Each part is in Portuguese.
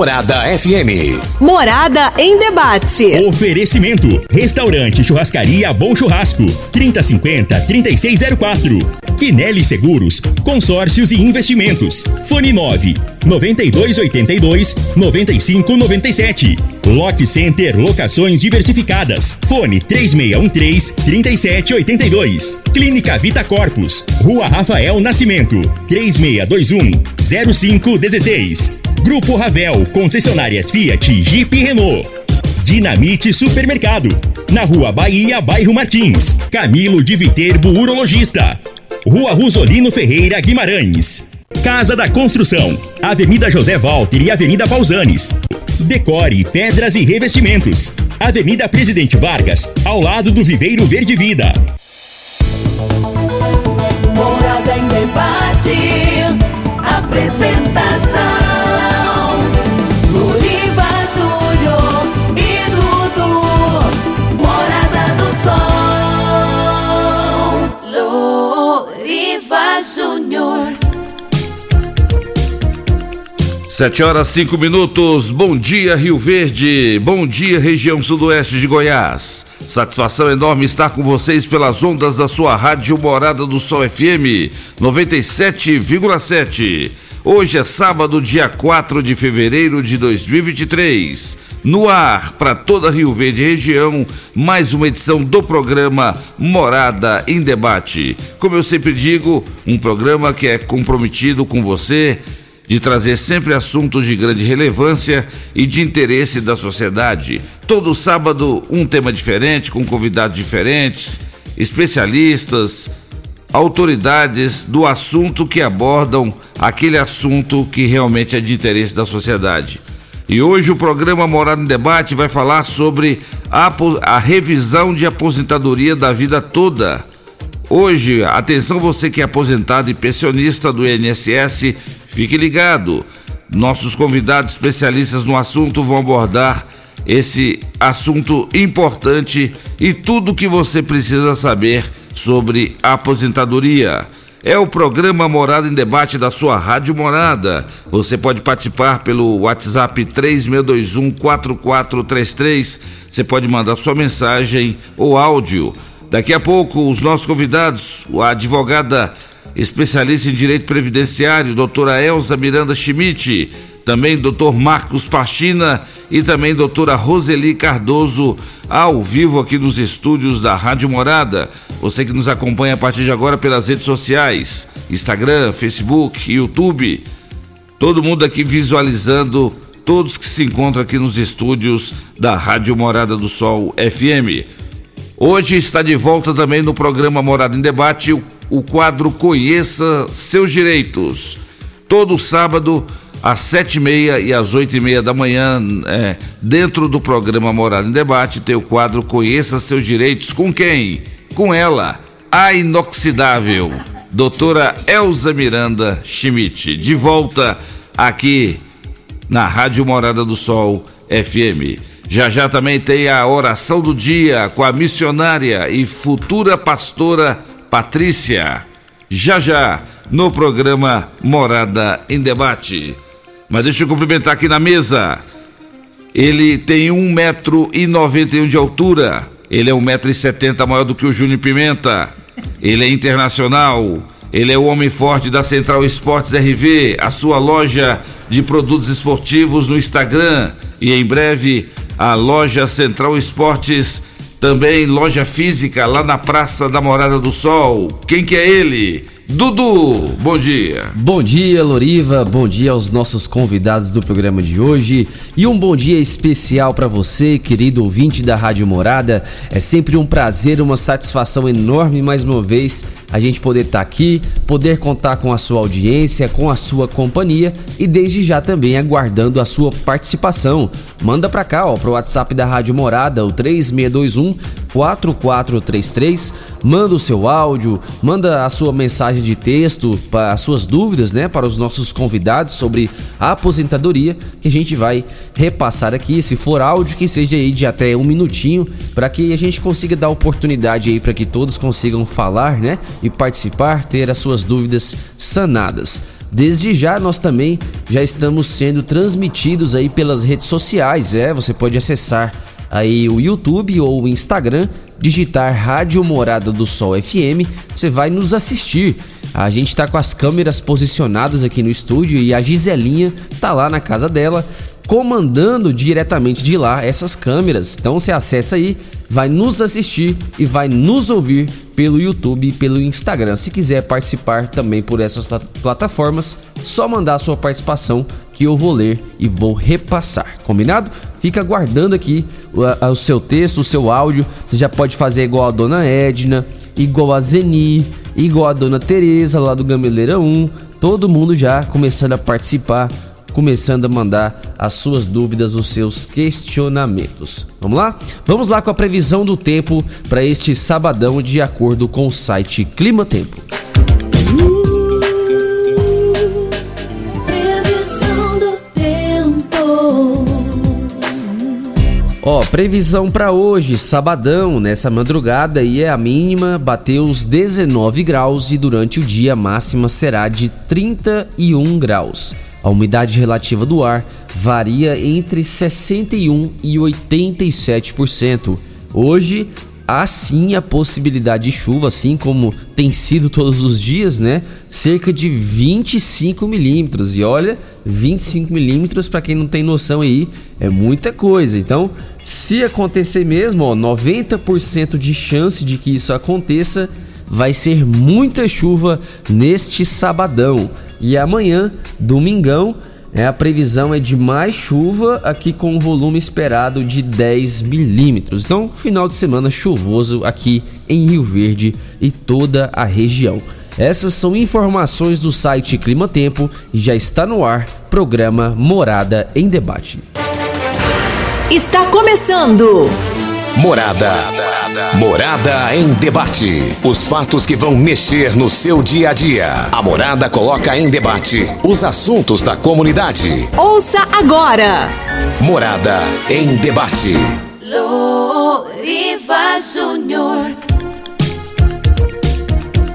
Morada FM. Morada em debate. Oferecimento: Restaurante Churrascaria Bom Churrasco. 3050 3604. Quinelli Seguros, Consórcios e Investimentos. Fone 9 9282 9597. Lock Center Locações Diversificadas. Fone 3613 3782. Clínica Vita Corpus. Rua Rafael Nascimento. 3621 0516. Grupo Ravel, concessionárias Fiat, Jeep e Renault. Dinamite Supermercado. Na Rua Bahia, bairro Martins. Camilo de Viterbo, urologista. Rua Rosolino Ferreira Guimarães. Casa da Construção. Avenida José Walter e Avenida Pausanes. Decore, pedras e revestimentos. Avenida Presidente Vargas, ao lado do Viveiro Verde Vida. Morada em debate. Apresentação. Júnior. Sete horas cinco minutos. Bom dia, Rio Verde. Bom dia, região sudoeste de Goiás. Satisfação enorme estar com vocês pelas ondas da sua rádio Morada do Sol FM 97,7. Hoje é sábado, dia 4 de fevereiro de 2023. No ar, para toda Rio Verde região, mais uma edição do programa Morada em Debate. Como eu sempre digo, um programa que é comprometido com você de trazer sempre assuntos de grande relevância e de interesse da sociedade. Todo sábado, um tema diferente, com convidados diferentes, especialistas, autoridades do assunto que abordam aquele assunto que realmente é de interesse da sociedade. E hoje o programa Morada em Debate vai falar sobre a, a revisão de aposentadoria da vida toda. Hoje, atenção você que é aposentado e pensionista do INSS, fique ligado. Nossos convidados especialistas no assunto vão abordar esse assunto importante e tudo que você precisa saber sobre aposentadoria. É o programa Morada em Debate da sua Rádio Morada. Você pode participar pelo WhatsApp 36214433. Você pode mandar sua mensagem ou áudio. Daqui a pouco, os nossos convidados, a advogada especialista em direito previdenciário, doutora Elza Miranda Schmidt, também doutor Marcos Pachina e também doutora Roseli Cardoso, ao vivo aqui nos estúdios da Rádio Morada. Você que nos acompanha a partir de agora pelas redes sociais, Instagram, Facebook, YouTube. Todo mundo aqui visualizando todos que se encontram aqui nos estúdios da Rádio Morada do Sol FM. Hoje está de volta também no programa Morada em Debate o, o quadro Conheça Seus Direitos. Todo sábado, às sete e meia e às oito e meia da manhã, é, dentro do programa Morada em Debate, tem o quadro Conheça Seus Direitos. Com quem? Com ela, a inoxidável, doutora Elza Miranda Schmidt. De volta aqui na Rádio Morada do Sol FM. Já já também tem a oração do dia com a missionária e futura pastora Patrícia. Já já no programa Morada em Debate. Mas deixa eu cumprimentar aqui na mesa. Ele tem um metro e noventa e um de altura. Ele é um metro e setenta maior do que o Júnior Pimenta. Ele é internacional. Ele é o homem forte da Central Esportes RV, a sua loja de produtos esportivos no Instagram. E em breve a loja Central Esportes, também loja física lá na Praça da Morada do Sol. Quem que é ele? Dudu, bom dia. Bom dia, Loriva. Bom dia aos nossos convidados do programa de hoje. E um bom dia especial para você, querido ouvinte da Rádio Morada. É sempre um prazer, uma satisfação enorme mais uma vez a gente poder estar tá aqui, poder contar com a sua audiência, com a sua companhia e desde já também aguardando a sua participação. Manda para cá, ó, pro WhatsApp da Rádio Morada, o 3621 4433. Manda o seu áudio, manda a sua mensagem de texto, para as suas dúvidas, né, para os nossos convidados sobre a aposentadoria, que a gente vai repassar aqui. Se for áudio, que seja aí de até um minutinho, para que a gente consiga dar oportunidade aí para que todos consigam falar, né, e participar, ter as suas dúvidas sanadas. Desde já nós também já estamos sendo transmitidos aí pelas redes sociais, é, você pode acessar aí o YouTube ou o Instagram, digitar Rádio Morada do Sol FM, você vai nos assistir. A gente tá com as câmeras posicionadas aqui no estúdio e a Giselinha tá lá na casa dela comandando diretamente de lá essas câmeras. Então você acessa aí, vai nos assistir e vai nos ouvir pelo YouTube e pelo Instagram. Se quiser participar também por essas plataformas, só mandar a sua participação que eu vou ler e vou repassar. Combinado? Fica guardando aqui o, o seu texto, o seu áudio. Você já pode fazer igual a dona Edna, igual a Zeni, igual a dona Tereza lá do Gameleira 1. Todo mundo já começando a participar, começando a mandar as suas dúvidas, os seus questionamentos. Vamos lá? Vamos lá com a previsão do tempo para este sabadão de acordo com o site Clima Tempo. Ó, previsão para hoje, sabadão, nessa madrugada e é a mínima, bateu os 19 graus e durante o dia a máxima será de 31 graus. A umidade relativa do ar varia entre 61 e 87%. Hoje há sim a possibilidade de chuva, assim como tem sido todos os dias, né? Cerca de 25 milímetros. E olha, 25 milímetros, para quem não tem noção aí, é muita coisa. Então, se acontecer mesmo, ó, 90% de chance de que isso aconteça, vai ser muita chuva neste sabadão. E amanhã, domingão, é, a previsão é de mais chuva aqui com um volume esperado de 10 milímetros. Então, final de semana chuvoso aqui em Rio Verde e toda a região. Essas são informações do site Clima Tempo e já está no ar programa Morada em Debate. Está começando! Morada. Morada em debate. Os fatos que vão mexer no seu dia a dia. A Morada coloca em debate os assuntos da comunidade. Ouça agora. Morada em debate. Loriva Júnior.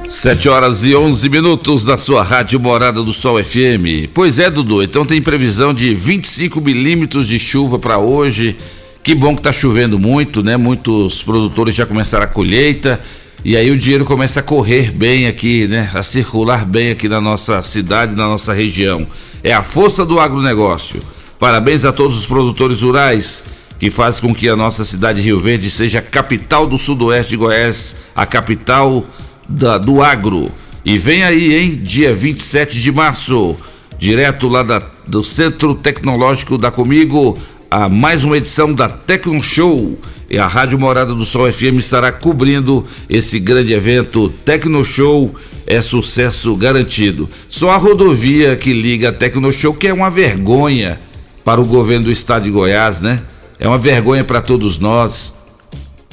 7 horas e 11 minutos da sua rádio Morada do Sol FM. Pois é, Dudu, então tem previsão de 25 milímetros de chuva para hoje que bom que está chovendo muito, né? Muitos produtores já começaram a colheita e aí o dinheiro começa a correr bem aqui, né? A circular bem aqui na nossa cidade, na nossa região. É a força do agronegócio. Parabéns a todos os produtores rurais que fazem com que a nossa cidade de Rio Verde seja a capital do sudoeste de Goiás, a capital da, do agro. E vem aí, hein? Dia 27 de março, direto lá da, do Centro Tecnológico da Comigo, a mais uma edição da Tecno Show. E a Rádio Morada do Sol FM estará cobrindo esse grande evento. Tecno Show é sucesso garantido. Só a rodovia que liga a Tecno Show, que é uma vergonha para o governo do estado de Goiás, né? É uma vergonha para todos nós.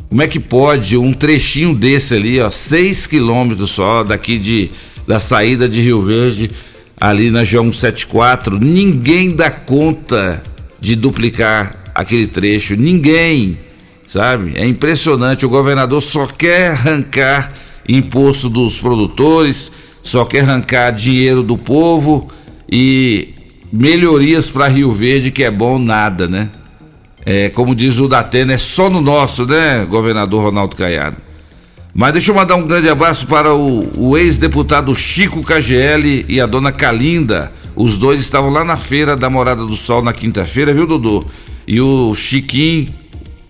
Como é que pode um trechinho desse ali, ó, seis quilômetros só daqui de da saída de Rio Verde, ali na G174, ninguém dá conta de duplicar aquele trecho. Ninguém, sabe? É impressionante. O governador só quer arrancar imposto dos produtores, só quer arrancar dinheiro do povo e melhorias para Rio Verde, que é bom nada, né? É, como diz o Datena, é só no nosso, né, governador Ronaldo Caiado? Mas deixa eu mandar um grande abraço para o, o ex-deputado Chico KGL e a dona Calinda os dois estavam lá na feira da Morada do Sol na quinta-feira, viu, Dudu? E o Chiquinho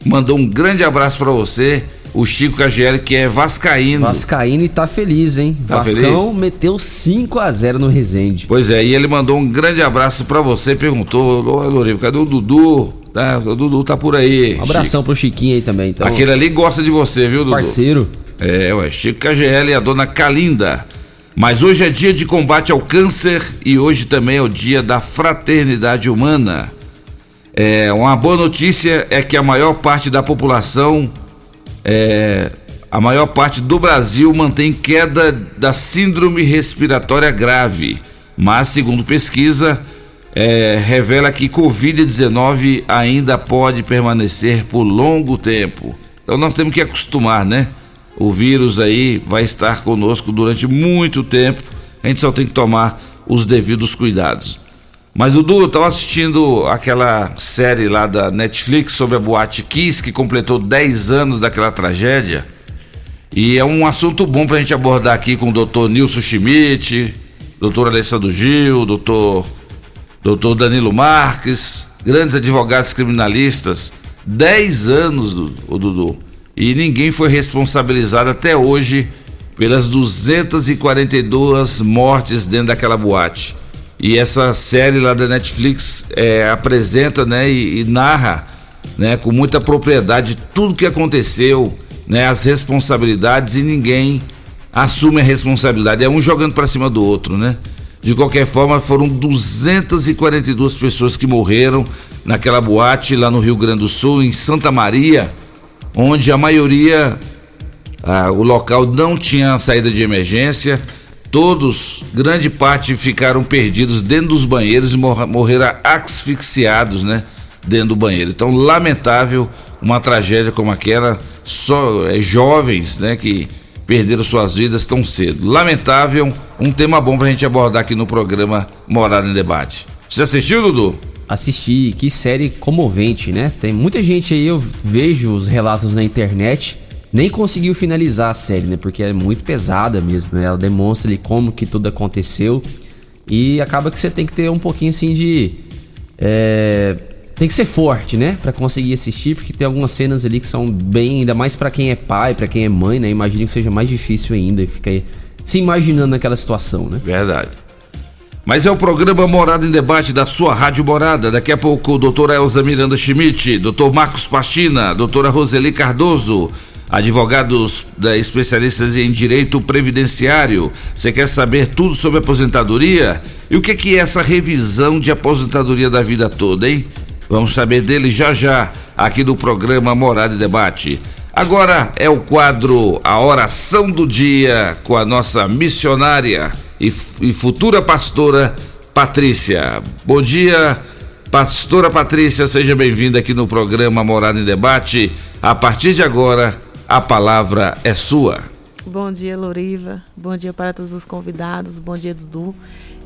mandou um grande abraço para você. O Chico KGL, que é Vascaíno. Vascaíno e tá feliz, hein? Tá Vascão feliz? meteu 5 a 0 no Resende. Pois é, e ele mandou um grande abraço para você. Perguntou: Ô, Lourinho, cadê o Dudu? Tá, o Dudu tá por aí. Um abração Chico. pro Chiquinho aí também. Então, Aquele ali gosta de você, viu, Dudu? parceiro. É, ué, Chico KGL e a dona Calinda. Mas hoje é dia de combate ao câncer e hoje também é o dia da fraternidade humana. É, uma boa notícia é que a maior parte da população, é, a maior parte do Brasil mantém queda da síndrome respiratória grave. Mas, segundo pesquisa, é, revela que Covid-19 ainda pode permanecer por longo tempo. Então nós temos que acostumar, né? O vírus aí vai estar conosco durante muito tempo. A gente só tem que tomar os devidos cuidados. Mas, Dudu, eu estava assistindo aquela série lá da Netflix sobre a Boate Kiss, que completou 10 anos daquela tragédia. E é um assunto bom para a gente abordar aqui com o doutor Nilson Schmidt, doutor Alessandro Gil, doutor, doutor Danilo Marques, grandes advogados criminalistas. 10 anos, Dudu. E ninguém foi responsabilizado até hoje pelas 242 mortes dentro daquela boate. E essa série lá da Netflix é, apresenta né, e, e, narra né, com muita propriedade tudo que aconteceu, né, as responsabilidades e ninguém assume a responsabilidade. É um jogando para cima do outro, né? De qualquer forma, foram 242 pessoas que morreram naquela boate lá no Rio Grande do Sul, em Santa Maria, onde a maioria, ah, o local não tinha saída de emergência Todos, grande parte, ficaram perdidos dentro dos banheiros e morreram asfixiados, né? Dentro do banheiro. Então, lamentável uma tragédia como aquela, só é, jovens, né? Que perderam suas vidas tão cedo. Lamentável, um tema bom pra gente abordar aqui no programa Morada em Debate. Você assistiu, Dudu? Assisti, que série comovente, né? Tem muita gente aí, eu vejo os relatos na internet nem conseguiu finalizar a série, né? Porque é muito pesada mesmo. Né? Ela demonstra ali como que tudo aconteceu. E acaba que você tem que ter um pouquinho assim de. É, tem que ser forte, né? Para conseguir assistir, porque tem algumas cenas ali que são bem. Ainda mais para quem é pai, para quem é mãe, né? Imagino que seja mais difícil ainda. Fica se imaginando naquela situação, né? Verdade. Mas é o programa Morada em Debate da sua Rádio Morada. Daqui a pouco, doutora Elza Miranda Schmidt, doutor Marcos Pastina, doutora Roseli Cardoso advogados da, especialistas em direito previdenciário. Você quer saber tudo sobre aposentadoria? E o que, que é essa revisão de aposentadoria da vida toda, hein? Vamos saber dele já já, aqui no programa Morada e Debate. Agora é o quadro A Oração do Dia com a nossa missionária e, e futura pastora Patrícia. Bom dia, pastora Patrícia, seja bem-vinda aqui no programa Morada em Debate. A partir de agora, a palavra é sua. Bom dia, Loriva. Bom dia para todos os convidados. Bom dia, Dudu.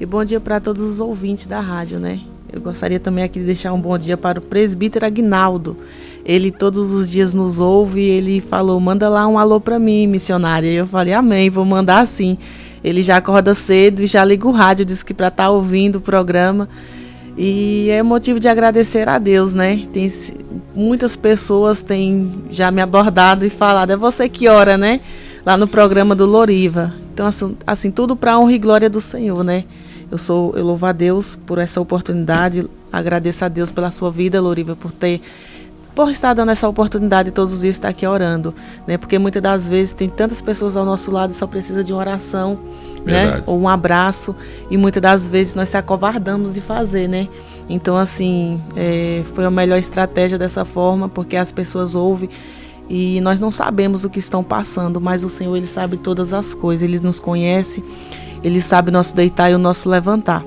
E bom dia para todos os ouvintes da rádio, né? Eu gostaria também aqui de deixar um bom dia para o presbítero Agnaldo. Ele todos os dias nos ouve e ele falou: manda lá um alô para mim, missionária. E eu falei: amém, vou mandar sim. Ele já acorda cedo e já liga o rádio, diz que para estar tá ouvindo o programa. E é motivo de agradecer a Deus, né? Tem, muitas pessoas têm já me abordado e falado, é você que ora, né? Lá no programa do Loriva. Então, assim, assim tudo para honra e glória do Senhor, né? Eu sou, eu louvo a Deus por essa oportunidade, agradeço a Deus pela sua vida, Loriva, por ter por estar dando essa oportunidade todos os dias estar aqui orando, né? Porque muitas das vezes tem tantas pessoas ao nosso lado e só precisa de uma oração, né? Verdade. né? Ou um abraço e muitas das vezes nós se acovardamos de fazer, né? Então assim é, foi a melhor estratégia dessa forma porque as pessoas ouvem e nós não sabemos o que estão passando, mas o Senhor ele sabe todas as coisas, ele nos conhece, ele sabe o nosso deitar e o nosso levantar.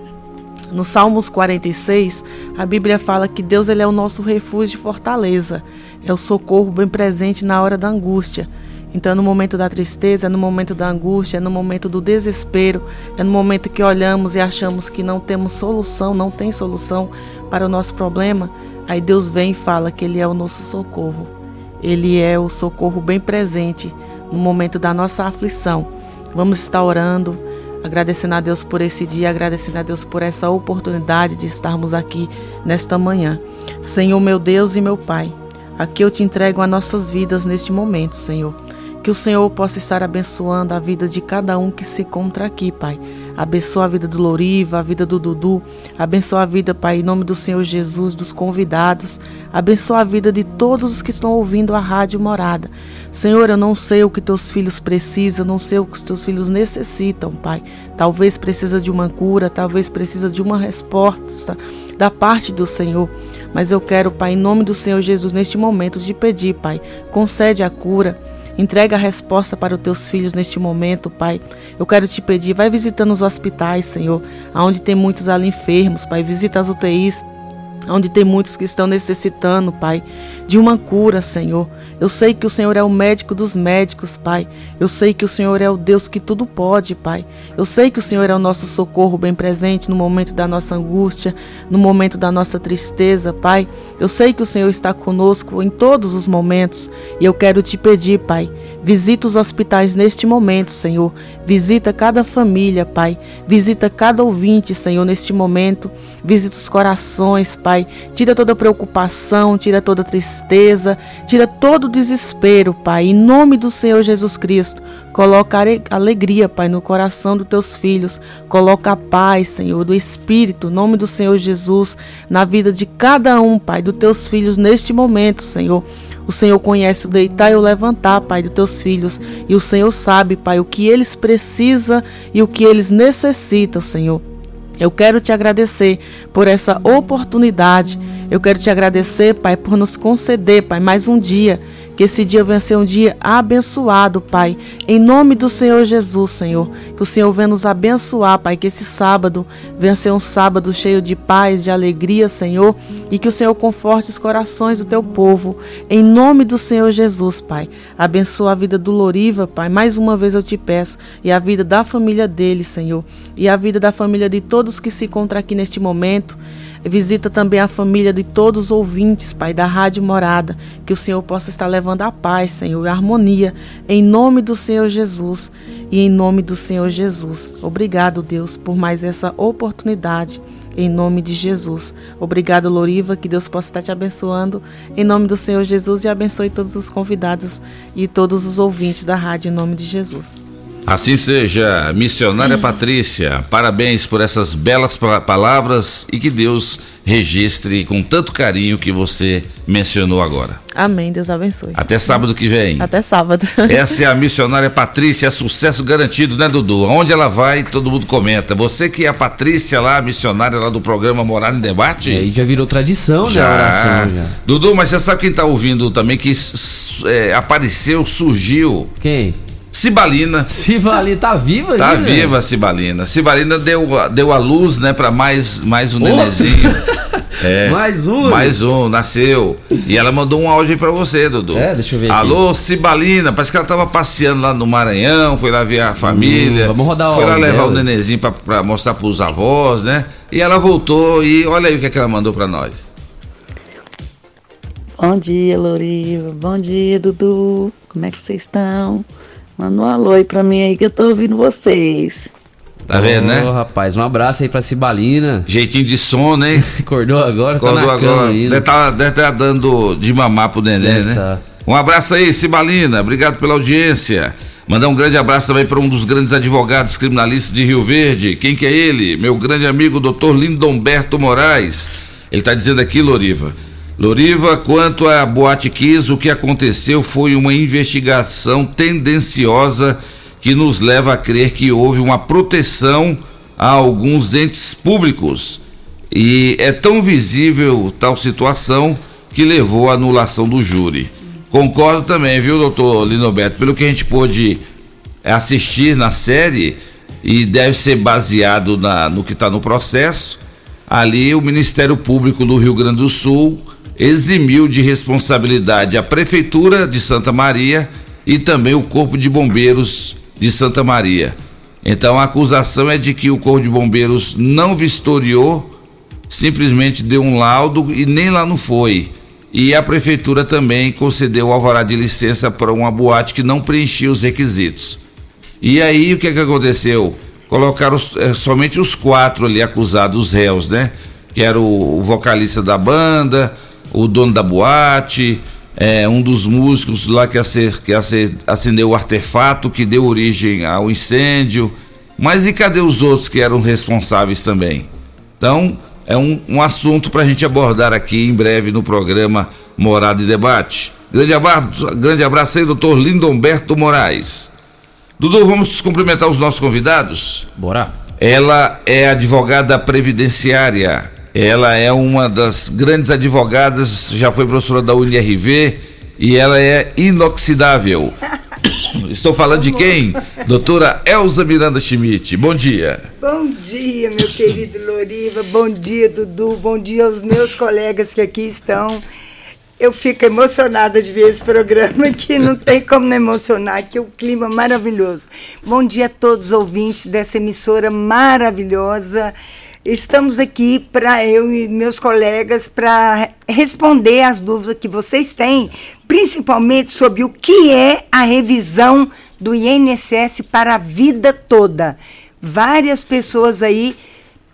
No Salmos 46, a Bíblia fala que Deus ele é o nosso refúgio e fortaleza, é o socorro bem presente na hora da angústia. Então, no momento da tristeza, é no momento da angústia, é no momento do desespero, é no momento que olhamos e achamos que não temos solução, não tem solução para o nosso problema, aí Deus vem e fala que Ele é o nosso socorro. Ele é o socorro bem presente no momento da nossa aflição. Vamos estar orando, agradecendo a Deus por esse dia, agradecendo a Deus por essa oportunidade de estarmos aqui nesta manhã. Senhor, meu Deus e meu Pai, aqui eu te entrego as nossas vidas neste momento, Senhor. Que o Senhor possa estar abençoando a vida de cada um que se encontra aqui, Pai. Abençoa a vida do Loriva, a vida do Dudu. Abençoa a vida, Pai, em nome do Senhor Jesus, dos convidados. Abençoa a vida de todos os que estão ouvindo a Rádio Morada. Senhor, eu não sei o que teus filhos precisam, não sei o que os teus filhos necessitam, Pai. Talvez precisa de uma cura, talvez precisa de uma resposta da parte do Senhor. Mas eu quero, Pai, em nome do Senhor Jesus, neste momento, de pedir, Pai, concede a cura Entrega a resposta para os teus filhos neste momento, Pai. Eu quero te pedir, vai visitando os hospitais, Senhor, aonde tem muitos ali enfermos, Pai. Visita as UTIs, onde tem muitos que estão necessitando, Pai, de uma cura, Senhor. Eu sei que o Senhor é o médico dos médicos, Pai. Eu sei que o Senhor é o Deus que tudo pode, Pai. Eu sei que o Senhor é o nosso socorro bem presente no momento da nossa angústia, no momento da nossa tristeza, Pai. Eu sei que o Senhor está conosco em todos os momentos e eu quero te pedir, Pai, visita os hospitais neste momento, Senhor. Visita cada família, Pai. Visita cada ouvinte, Senhor, neste momento. Visita os corações, Pai. Tira toda preocupação, tira toda tristeza, tira todo desespero, Pai. Em nome do Senhor Jesus Cristo, coloca alegria, Pai, no coração dos teus filhos. Coloca a paz, Senhor, do Espírito, nome do Senhor Jesus, na vida de cada um, Pai, dos teus filhos neste momento, Senhor. O Senhor conhece o deitar e o levantar, Pai, dos teus filhos. E o Senhor sabe, Pai, o que eles precisam e o que eles necessitam, Senhor. Eu quero te agradecer por essa oportunidade. Eu quero te agradecer, Pai, por nos conceder, Pai, mais um dia que esse dia venha ser um dia abençoado, Pai. Em nome do Senhor Jesus, Senhor. Que o Senhor venha nos abençoar, Pai. Que esse sábado venha ser um sábado cheio de paz, de alegria, Senhor. E que o Senhor conforte os corações do teu povo. Em nome do Senhor Jesus, Pai. Abençoa a vida do Loriva, Pai. Mais uma vez eu te peço. E a vida da família dele, Senhor. E a vida da família de todos que se encontram aqui neste momento. Visita também a família de todos os ouvintes, Pai, da Rádio Morada. Que o Senhor possa estar levando a paz, Senhor, e a harmonia. Em nome do Senhor Jesus e em nome do Senhor Jesus. Obrigado, Deus, por mais essa oportunidade. Em nome de Jesus. Obrigado, Loriva. Que Deus possa estar te abençoando. Em nome do Senhor Jesus. E abençoe todos os convidados e todos os ouvintes da rádio. Em nome de Jesus. Assim seja, missionária Patrícia, parabéns por essas belas palavras e que Deus registre com tanto carinho que você mencionou agora. Amém, Deus abençoe. Até sábado que vem. Até sábado. Essa é a missionária Patrícia, é sucesso garantido, né, Dudu? Onde ela vai, todo mundo comenta. Você que é a Patrícia lá, a missionária lá do programa Morar em Debate. E aí já virou tradição, já. né? Oração, já. Dudu, mas você sabe quem tá ouvindo também que é, apareceu, surgiu? Quem? Cibalina. Cibalina tá viva Tá aí, viva a Cibalina. Cibalina deu, deu a luz, né, para mais mais um nenenzinho. É, mais um. Mais um, nasceu. E ela mandou um áudio aí pra você, Dudu. É, deixa eu ver. Alô, aqui. Cibalina. Parece que ela tava passeando lá no Maranhão, foi lá ver a família. Hum, vamos rodar o Foi lá levar dela. o nenenzinho pra, pra mostrar pros avós, né? E ela voltou e olha aí o que, é que ela mandou pra nós. Bom dia, Loriva. Bom dia, Dudu. Como é que vocês estão? Manda um alô aí pra mim aí que eu tô ouvindo vocês. Tá vendo, né? Ô, rapaz, um abraço aí pra Cibalina. Jeitinho de sono, hein? Acordou agora, Acordou tá agora. Deve estar tá, tá dando de mamar pro neném, deve né? Tá. Um abraço aí, Cibalina. Obrigado pela audiência. Mandar um grande abraço também para um dos grandes advogados criminalistas de Rio Verde. Quem que é ele? Meu grande amigo, doutor Lindomberto Moraes. Ele está dizendo aqui, Loriva, Loriva, quanto à Boate Kiss, o que aconteceu foi uma investigação tendenciosa que nos leva a crer que houve uma proteção a alguns entes públicos. E é tão visível tal situação que levou à anulação do júri. Concordo também, viu, doutor Linoberto? Pelo que a gente pôde assistir na série, e deve ser baseado na, no que está no processo, ali o Ministério Público do Rio Grande do Sul eximiu de responsabilidade a Prefeitura de Santa Maria e também o Corpo de Bombeiros de Santa Maria. Então a acusação é de que o Corpo de Bombeiros não vistoriou, simplesmente deu um laudo e nem lá não foi. E a prefeitura também concedeu o alvará de licença para uma boate que não preenchia os requisitos. E aí o que, é que aconteceu? Colocaram é, somente os quatro ali acusados, os réus, né? Que era o, o vocalista da banda, o dono da boate, é, um dos músicos lá que, acer, que acer, acendeu o artefato que deu origem ao incêndio. Mas e cadê os outros que eram responsáveis também? Então, é um, um assunto para a gente abordar aqui em breve no programa Morada e Debate. Grande abraço, grande abraço aí, doutor Lindomberto Moraes. Dudu, vamos cumprimentar os nossos convidados? Bora. Ela é advogada previdenciária, ela é uma das grandes advogadas, já foi professora da UNRV e ela é inoxidável. Estou falando de quem? Doutora Elza Miranda Schmidt. Bom dia. Bom dia, meu querido Loriva. Bom dia, Dudu. Bom dia aos meus colegas que aqui estão. Eu fico emocionada de ver esse programa que não tem como não emocionar, que o clima é maravilhoso. Bom dia a todos os ouvintes dessa emissora maravilhosa. Estamos aqui para eu e meus colegas para responder as dúvidas que vocês têm, principalmente sobre o que é a revisão do INSS para a vida toda. Várias pessoas aí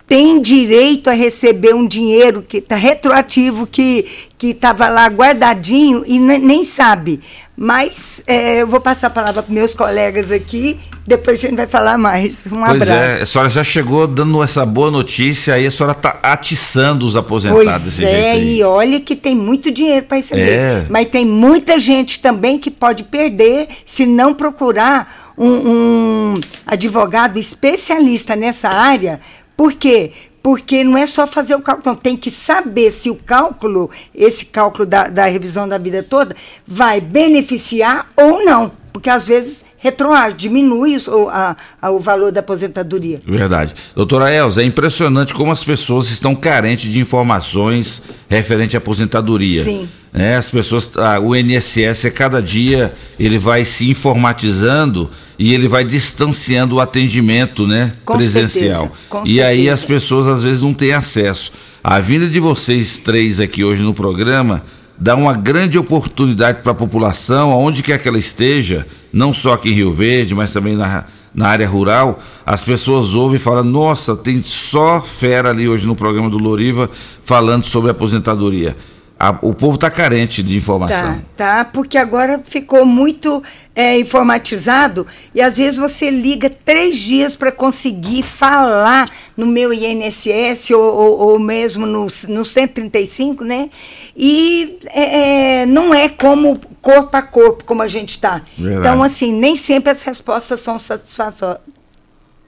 têm direito a receber um dinheiro que está retroativo, que estava lá guardadinho e nem sabe. Mas é, eu vou passar a palavra para meus colegas aqui, depois a gente vai falar mais. Um pois abraço. é, a senhora já chegou dando essa boa notícia aí, a senhora está atiçando os aposentados Pois é, e olha que tem muito dinheiro para receber. É. Mas tem muita gente também que pode perder se não procurar um, um advogado especialista nessa área. Por quê? Porque não é só fazer o cálculo, não. Tem que saber se o cálculo, esse cálculo da, da revisão da vida toda, vai beneficiar ou não. Porque às vezes retroage, diminui o, a- a- o valor da aposentadoria. Verdade. Doutora Elza, é impressionante como as pessoas estão carentes de informações referente à aposentadoria. Sim. Né? As pessoas, ah, o INSS, a cada dia, ele vai se informatizando e ele vai distanciando o atendimento né, Com presencial. certeza, com e aí certeza. as pessoas às vezes não têm acesso. A vinda de vocês três aqui hoje no programa dá uma grande oportunidade para a população, aonde quer que ela esteja, não só aqui em Rio Verde, mas também na, na área rural, as pessoas ouvem e falam, nossa, tem só fera ali hoje no programa do Loriva falando sobre aposentadoria. A- o povo está carente de informação. Tá, tá, porque agora ficou muito é, informatizado e às vezes você liga três dias para conseguir falar no meu INSS ou, ou, ou mesmo no, no 135, né? E é, é, não é como corpo a corpo, como a gente está. Então, assim, nem sempre as respostas são satisfatórias.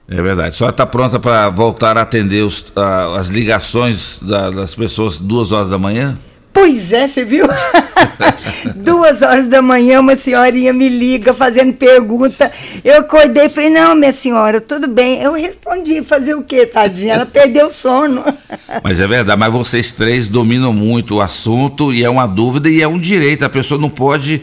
É verdade. A senhora está pronta para voltar a atender os- a- as ligações da- das pessoas duas horas da manhã? Pois é, você viu? Duas horas da manhã, uma senhorinha me liga fazendo pergunta. Eu acordei e falei, não, minha senhora, tudo bem. Eu respondi, fazer o quê, tadinha? Ela perdeu o sono. Mas é verdade, mas vocês três dominam muito o assunto e é uma dúvida e é um direito. A pessoa não pode.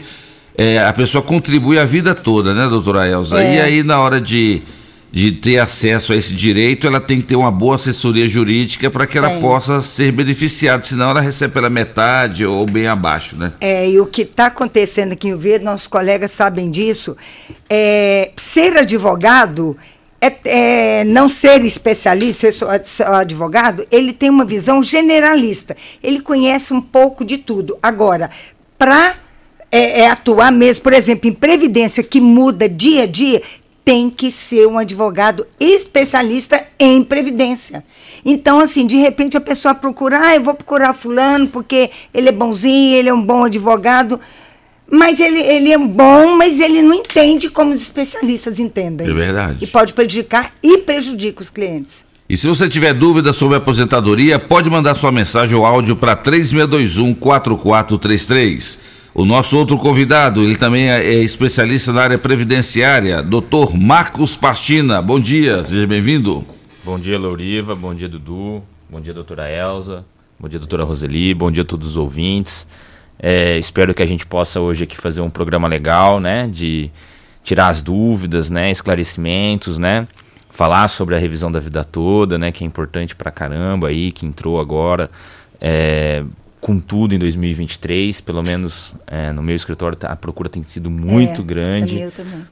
é, a pessoa contribui a vida toda, né, doutora Elza? É. E aí, na hora de, de ter acesso a esse direito, ela tem que ter uma boa assessoria jurídica para que ela Tem. possa ser beneficiada, senão ela recebe pela metade ou bem abaixo, né? É, e o que está acontecendo aqui em Rio Verde, nossos colegas sabem disso, é, ser advogado, é, é, não ser especialista, ser advogado, ele tem uma visão generalista. Ele conhece um pouco de tudo. Agora, para é, é, atuar mesmo, por exemplo, em previdência que muda dia a dia, tem que ser um advogado especialista em previdência. Então, assim, de repente a pessoa procura, ah, eu vou procurar fulano porque ele é bonzinho, ele é um bom advogado. Mas ele, ele é bom, mas ele não entende como os especialistas entendem. É verdade. E pode prejudicar e prejudica os clientes. E se você tiver dúvida sobre aposentadoria, pode mandar sua mensagem ou áudio para 3621-4433. O nosso outro convidado, ele também é é especialista na área previdenciária, Dr. Marcos Pastina. Bom dia, seja bem-vindo. Bom dia, Louriva. Bom dia, Dudu. Bom dia, doutora Elza. Bom dia, doutora Roseli. Bom dia a todos os ouvintes. É, espero que a gente possa hoje aqui fazer um programa legal, né? De tirar as dúvidas, né? Esclarecimentos, né? Falar sobre a revisão da vida toda, né? Que é importante pra caramba aí, que entrou agora. é, com tudo em 2023, pelo menos é, no meu escritório tá- a procura tem sido muito É, grande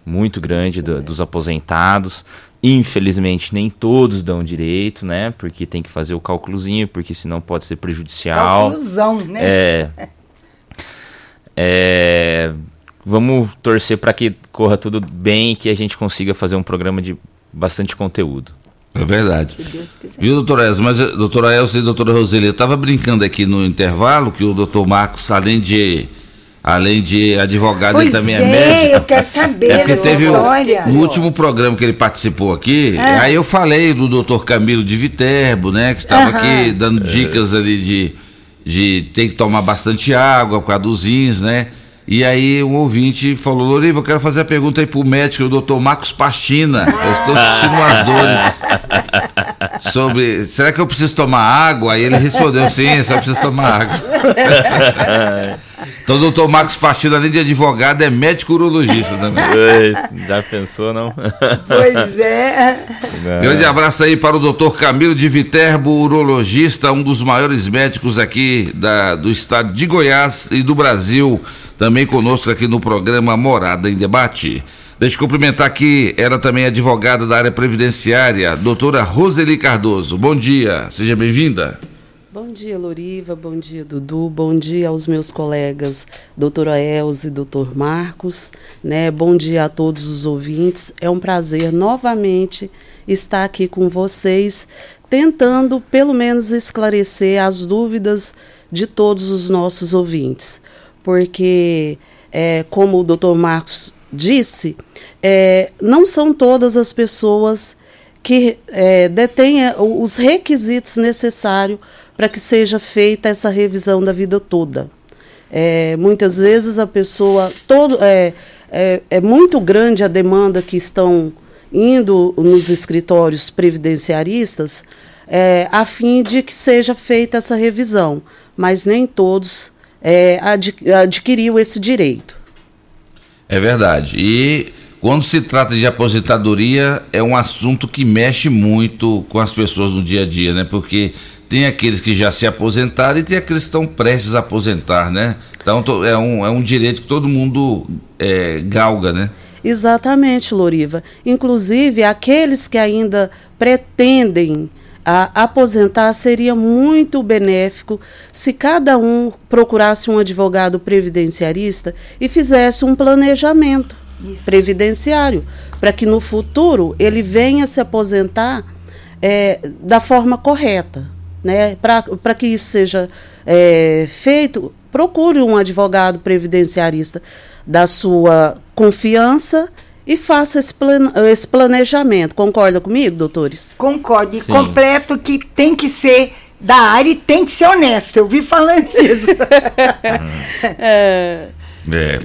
muito grande do- dos aposentados. Infelizmente, nem todos dão direito, né? Porque tem que fazer o cálculozinho, porque senão pode ser prejudicial. Conclusão, né? É. É, vamos torcer para que corra tudo bem e que a gente consiga fazer um programa de bastante conteúdo. É verdade. Viu, doutora Elza? Mas, eh, doutora Elza e doutora Roseli, eu estava brincando aqui no intervalo que o doutor Marcos, além de, além de advogado, Pois ele também é, é, médico. eu quero saber É porque teve o- no último programa que ele participou aqui, É. aí eu falei do doutor Camilo de Viterbo, né? Que estava Aham. aqui dando dicas ali de, de ter que tomar bastante água por causa dos rins, né? E aí um ouvinte falou, Loriva, eu quero fazer a pergunta aí pro médico, o doutor Marcos Pastina. Eu estou sentindo umas dores sobre. Será que eu preciso tomar água? Aí ele respondeu, sim, só preciso tomar água. então o doutor Marcos Pastina, além de advogado, é médico urologista também. Já pensou, não? Pois é. Grande abraço aí para o doutor Camilo de Viterbo, urologista, um dos maiores médicos aqui da, do estado de Goiás e do Brasil, também conosco aqui no programa Morada em Debate. Deixa eu cumprimentar aqui, ela também é advogada da área previdenciária, doutora Roseli Cardoso. Bom dia, seja bem-vinda. Bom dia, Loriva. Bom dia, Dudu. Bom dia aos meus colegas, doutora Elza e doutor Marcos. Né? Bom dia a todos os ouvintes. É um prazer novamente estar aqui com vocês, tentando pelo menos esclarecer as dúvidas de todos os nossos ouvintes. Porque, é, como o doutor Marcos disse, é, não são todas as pessoas que é, detêm os requisitos necessários para que seja feita essa revisão da vida toda. É, muitas vezes a pessoa todo é, é, é, muito grande a demanda que estão indo nos escritórios previdenciaristas é, a fim de que seja feita essa revisão, mas nem todos é, adqu adquiriu esse direito. É verdade. E quando se trata de aposentadoria, é um assunto que mexe muito com as pessoas no dia a dia, né? Porque tem aqueles que já se aposentaram e tem aqueles que estão prestes a aposentar, né? Então é um, é um direito que todo mundo é, galga, né? Exatamente, Loriva. Inclusive, aqueles que ainda pretendem a aposentar seria muito benéfico se cada um procurasse um advogado previdenciarista e fizesse um planejamento Isso. previdenciário para que no futuro ele venha se aposentar é, da forma correta. Né? Para que isso seja é, feito, procure um advogado previdenciarista da sua confiança e faça esse, plan esse planejamento. Concorda comigo, doutores? Concordo. E completo que tem que ser da área e tem que ser honesto. Eu vi falando isso. é. é.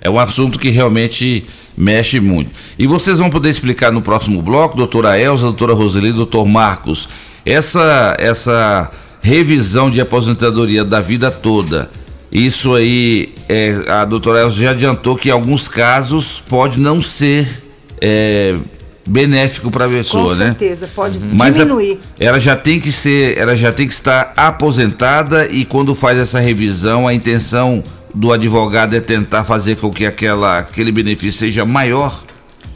É um assunto que realmente mexe muito. E vocês vão poder explicar no próximo bloco, doutora Elza, doutora Roseli, doutor Marcos, essa, essa revisão de aposentadoria da vida toda, isso aí, é, a doutora Elza já adiantou que em alguns casos pode não ser é, benéfico para a pessoa, né? Com certeza, pode uhum. Mas diminuir. A, ela já tem que ser, ela já tem que estar aposentada e quando faz essa revisão, a intenção do advogado é tentar fazer com que aquela, aquele benefício seja maior.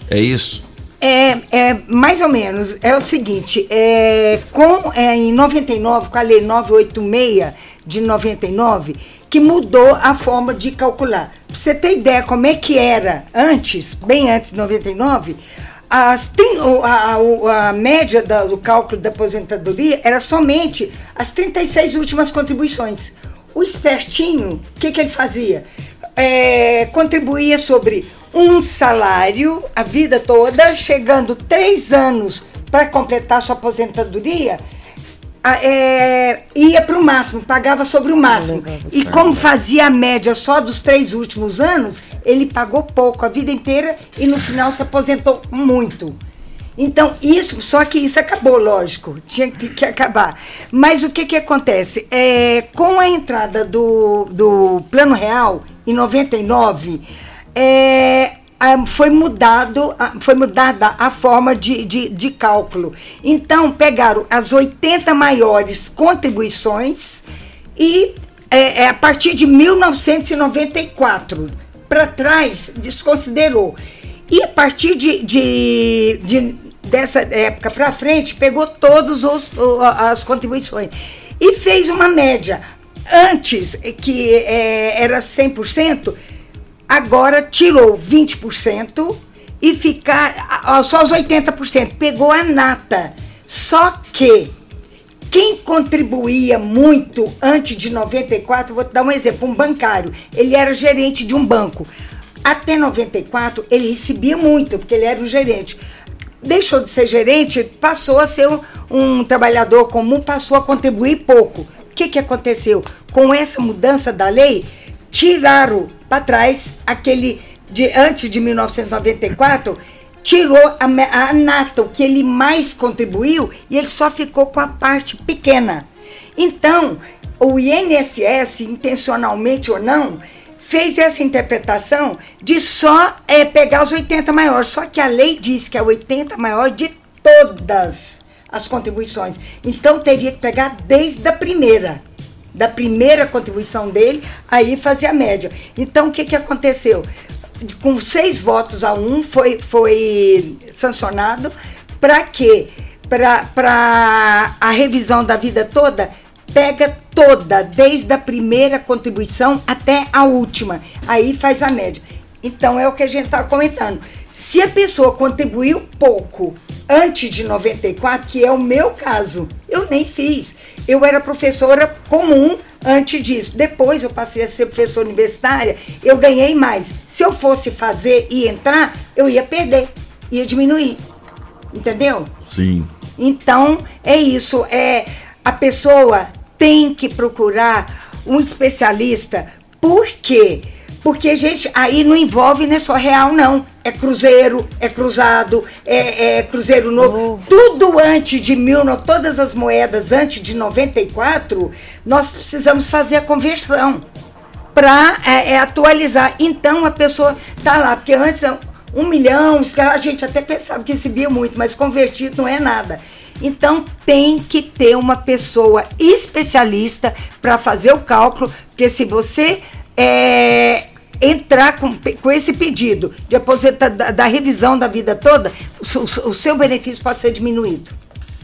É isso? É, é, mais ou menos. É o seguinte, é, com, é, em 99, com a lei 986 de 99, que mudou a forma de calcular. Pra você ter ideia como é que era antes, bem antes de 99, as, a, a, a média da, do cálculo da aposentadoria era somente as 36 últimas contribuições. O espertinho, o que, que ele fazia? É, contribuía sobre um salário a vida toda, chegando três anos para completar sua aposentadoria, é, ia para o máximo, pagava sobre o máximo. E como fazia a média só dos três últimos anos, ele pagou pouco a vida inteira e no final se aposentou muito. Então, isso, só que isso acabou, lógico, tinha que, que acabar. Mas o que, que acontece? É, com a entrada do, do Plano Real, em 99, é, foi mudado, foi mudada a forma de, de, de, cálculo. Então, pegaram as 80 maiores contribuições e é, é a partir de 1994 para trás desconsiderou. E a partir de, de, de dessa época para frente, pegou todas as contribuições e fez uma média. Antes, que é, era 100%, agora tirou 20% e ficar só os 80%. Pegou a nata. Só que quem contribuía muito antes de 94, vou te dar um exemplo, um bancário, ele era gerente de um banco. Até 94 ele recebia muito, porque ele era o gerente. Deixou de ser gerente, passou a ser um, um trabalhador comum, passou a contribuir pouco. O que, que aconteceu? Com essa mudança da lei, tiraram para trás, aquele de antes de 1994, tirou a, a que ele mais contribuiu, e ele só ficou com a parte pequena. Então, o INSS, intencionalmente ou não, fez essa interpretação de só eh, pegar os 80 maiores. Só que a lei diz que é 80 maior de todas as contribuições. Então teria que pegar desde a primeira. Da primeira contribuição dele, aí fazer a média. Então o que, que aconteceu? Com seis votos a um foi, foi sancionado para quê? Para a revisão da vida toda, pega toda, desde a primeira contribuição até a última. Aí faz a média. Então é o que a gente está comentando. Se a pessoa contribuiu pouco antes de 94, que é o meu caso, eu nem fiz. Eu era professora comum antes disso. Depois eu passei a ser professora universitária, eu ganhei mais. Se eu fosse fazer e entrar, eu ia perder, ia diminuir. Entendeu? Sim. Então, é isso. É, a pessoa tem que procurar um especialista. Por quê? Porque, gente, aí não envolve não é só real, não. É cruzeiro, é cruzado, é, é cruzeiro novo. Tudo antes de mil, todas as moedas antes de 94, nós precisamos fazer a conversão para atualizar. Então a pessoa tá lá, porque antes um milhão, a gente até pensava que recebia muito, mas convertido não é nada. Então tem que ter uma pessoa especialista para fazer o cálculo, porque se você é, entrar com, com esse pedido de aposentadoria da, da revisão da vida toda, o, seu- o seu benefício pode ser diminuído.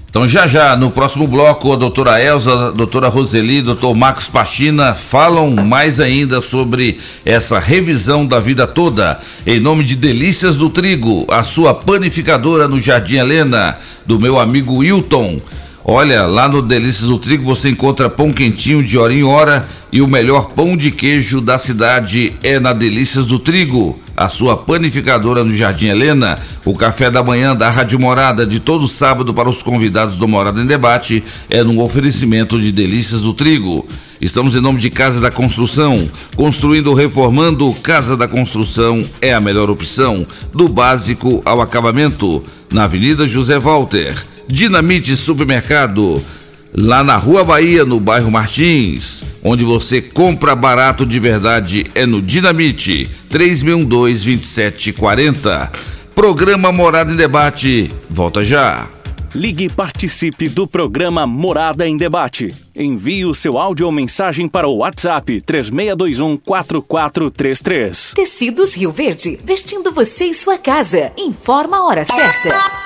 Então já já, no próximo bloco, a doutora Elza, a doutora Roseli, doutor Marcos Pachina falam mais ainda sobre essa revisão da vida toda. Em nome de Delícias do Trigo, a sua panificadora no Jardim Helena, do meu amigo Wilton. Olha, lá no Delícias do Trigo você encontra pão quentinho de hora em hora e o melhor pão de queijo da cidade é na Delícias do Trigo, a sua panificadora no Jardim Helena. O café da manhã da Rádio Morada de todo sábado para os convidados do Morada em Debate é no oferecimento de Delícias do Trigo. Estamos em nome de Casa da Construção, construindo ou reformando. Casa da Construção é a melhor opção, do básico ao acabamento. Na Avenida José Walter. Dinamite Supermercado, lá na Rua Bahia, no bairro Martins, onde você compra barato de verdade é no Dinamite 3612-2740. Programa Morada em Debate, volta já. Ligue e participe do programa Morada em Debate. Envie o seu áudio ou mensagem para o WhatsApp 3621 4433. Tecidos Rio Verde, vestindo você e sua casa. Informa a hora certa.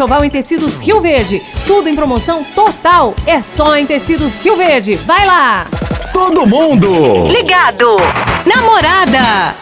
enxoval em tecidos Rio Verde. Tudo em promoção total. É só em tecidos Rio Verde. Vai lá! Todo mundo! Ligado. Namorada.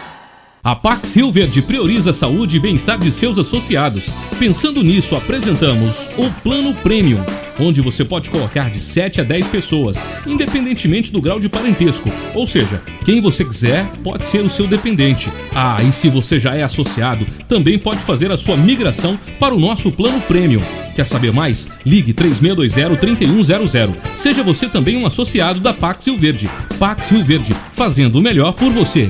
A Pax Rio Verde prioriza a saúde e bem-estar de seus associados. Pensando nisso, apresentamos o Plano Premium, onde você pode colocar de 7 a 10 pessoas, independentemente do grau de parentesco. Ou seja, quem você quiser pode ser o seu dependente. Ah, e se você já é associado, também pode fazer a sua migração para o nosso Plano Premium. Quer saber mais? Ligue 3620-3100. Seja você também um associado da Pax Rio Verde. Pax Rio Verde, fazendo o melhor por você.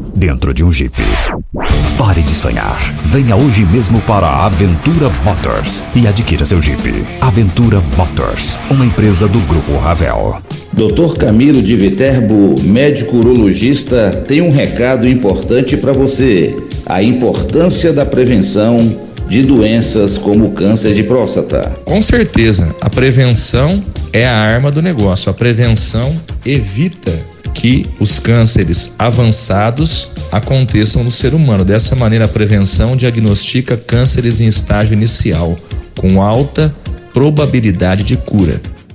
dentro de um Jeep. Pare de sonhar. Venha hoje mesmo para a Aventura Motors e adquira seu Jeep. Aventura Motors, uma empresa do Grupo Ravel. Dr. Camilo de Viterbo, médico urologista, tem um recado importante para você. A importância da prevenção de doenças como o câncer de próstata. Com certeza, a prevenção é a arma do negócio. A prevenção evita que os cânceres avançados aconteçam no ser humano. Dessa maneira, a prevenção diagnostica cânceres em estágio inicial, com alta probabilidade de cura.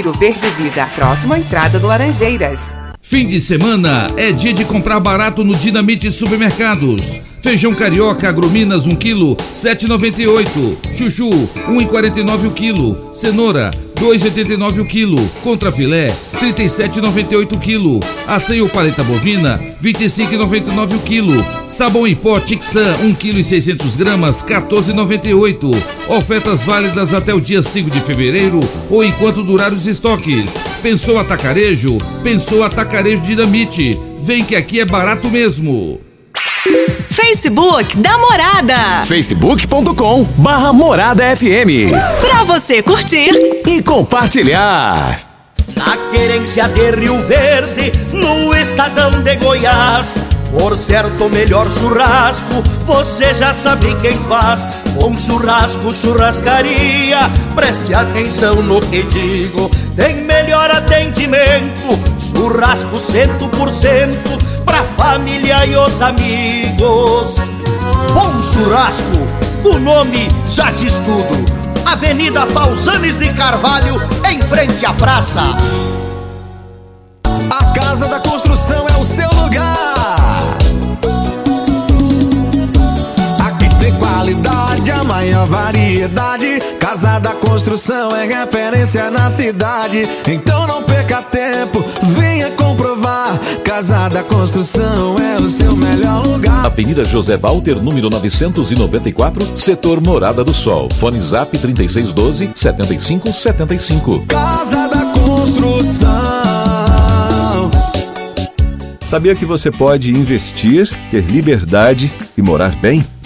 Verde Vida, próximo à entrada do Laranjeiras. Fim de semana é dia de comprar barato no Dinamite Supermercados. Feijão carioca agrominas 1 kg 7,98. Chuchu 1,49 o quilo. Cenoura 2,89 o quilo. Contra filé 37,98 o quilo. Aceio paleta bovina 25,99 o quilo. Sabão em pó Tixan 1 kg e 600 gramas 14,98. Ofertas válidas até o dia 5 de fevereiro ou enquanto durar os estoques. Pensou atacarejo? Pensou atacarejo dinamite. Vem que aqui é barato mesmo. Facebook da Morada. facebook.com barra Morada FM. Pra você curtir e compartilhar. Na querência de Rio Verde, no estadão de Goiás. Por certo, melhor churrasco, você já sabe quem faz. Com churrasco, churrascaria, preste atenção no que digo. Tem melhor atendimento, churrasco cento por cento, pra família e os amigos. Bom churrasco, o nome já diz tudo. Avenida Pausanes de Carvalho, em frente à praça. A Casa da Construção é o seu lugar. Qualidade, a maior variedade. Casa da Construção é referência na cidade. Então não perca tempo, venha comprovar. Casa da Construção é o seu melhor lugar. Avenida José Walter, número 994, setor Morada do Sol. Fone Zap 3612 7575. Casa da Construção. Sabia que você pode investir, ter liberdade e morar bem?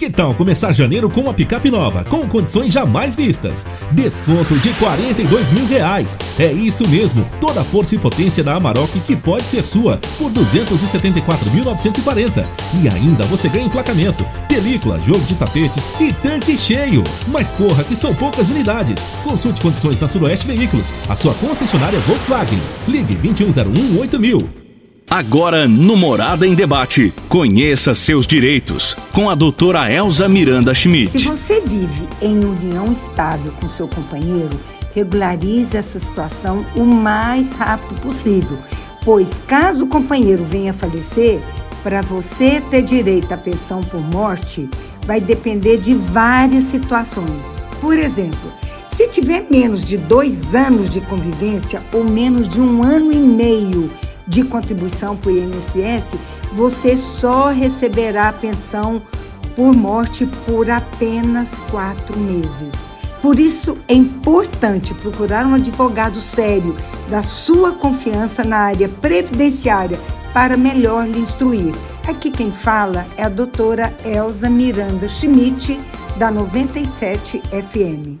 Que tal começar janeiro com uma picape nova, com condições jamais vistas? Desconto de 42 mil reais. É isso mesmo, toda a força e potência da Amarok que pode ser sua por 274.940. E ainda você ganha emplacamento, película, jogo de tapetes e tanque cheio. Mas corra que são poucas unidades. Consulte condições na Suroeste Veículos, a sua concessionária Volkswagen. Ligue 2101 8000. Agora no Morada em Debate. Conheça seus direitos. Com a doutora Elza Miranda Schmidt. Se você vive em união estável com seu companheiro, regularize essa situação o mais rápido possível. Pois caso o companheiro venha a falecer, para você ter direito à pensão por morte, vai depender de várias situações. Por exemplo, se tiver menos de dois anos de convivência ou menos de um ano e meio de contribuição para o INSS, você só receberá a pensão por morte por apenas quatro meses. Por isso é importante procurar um advogado sério da sua confiança na área previdenciária para melhor lhe instruir. Aqui quem fala é a doutora Elza Miranda Schmidt, da 97 FM.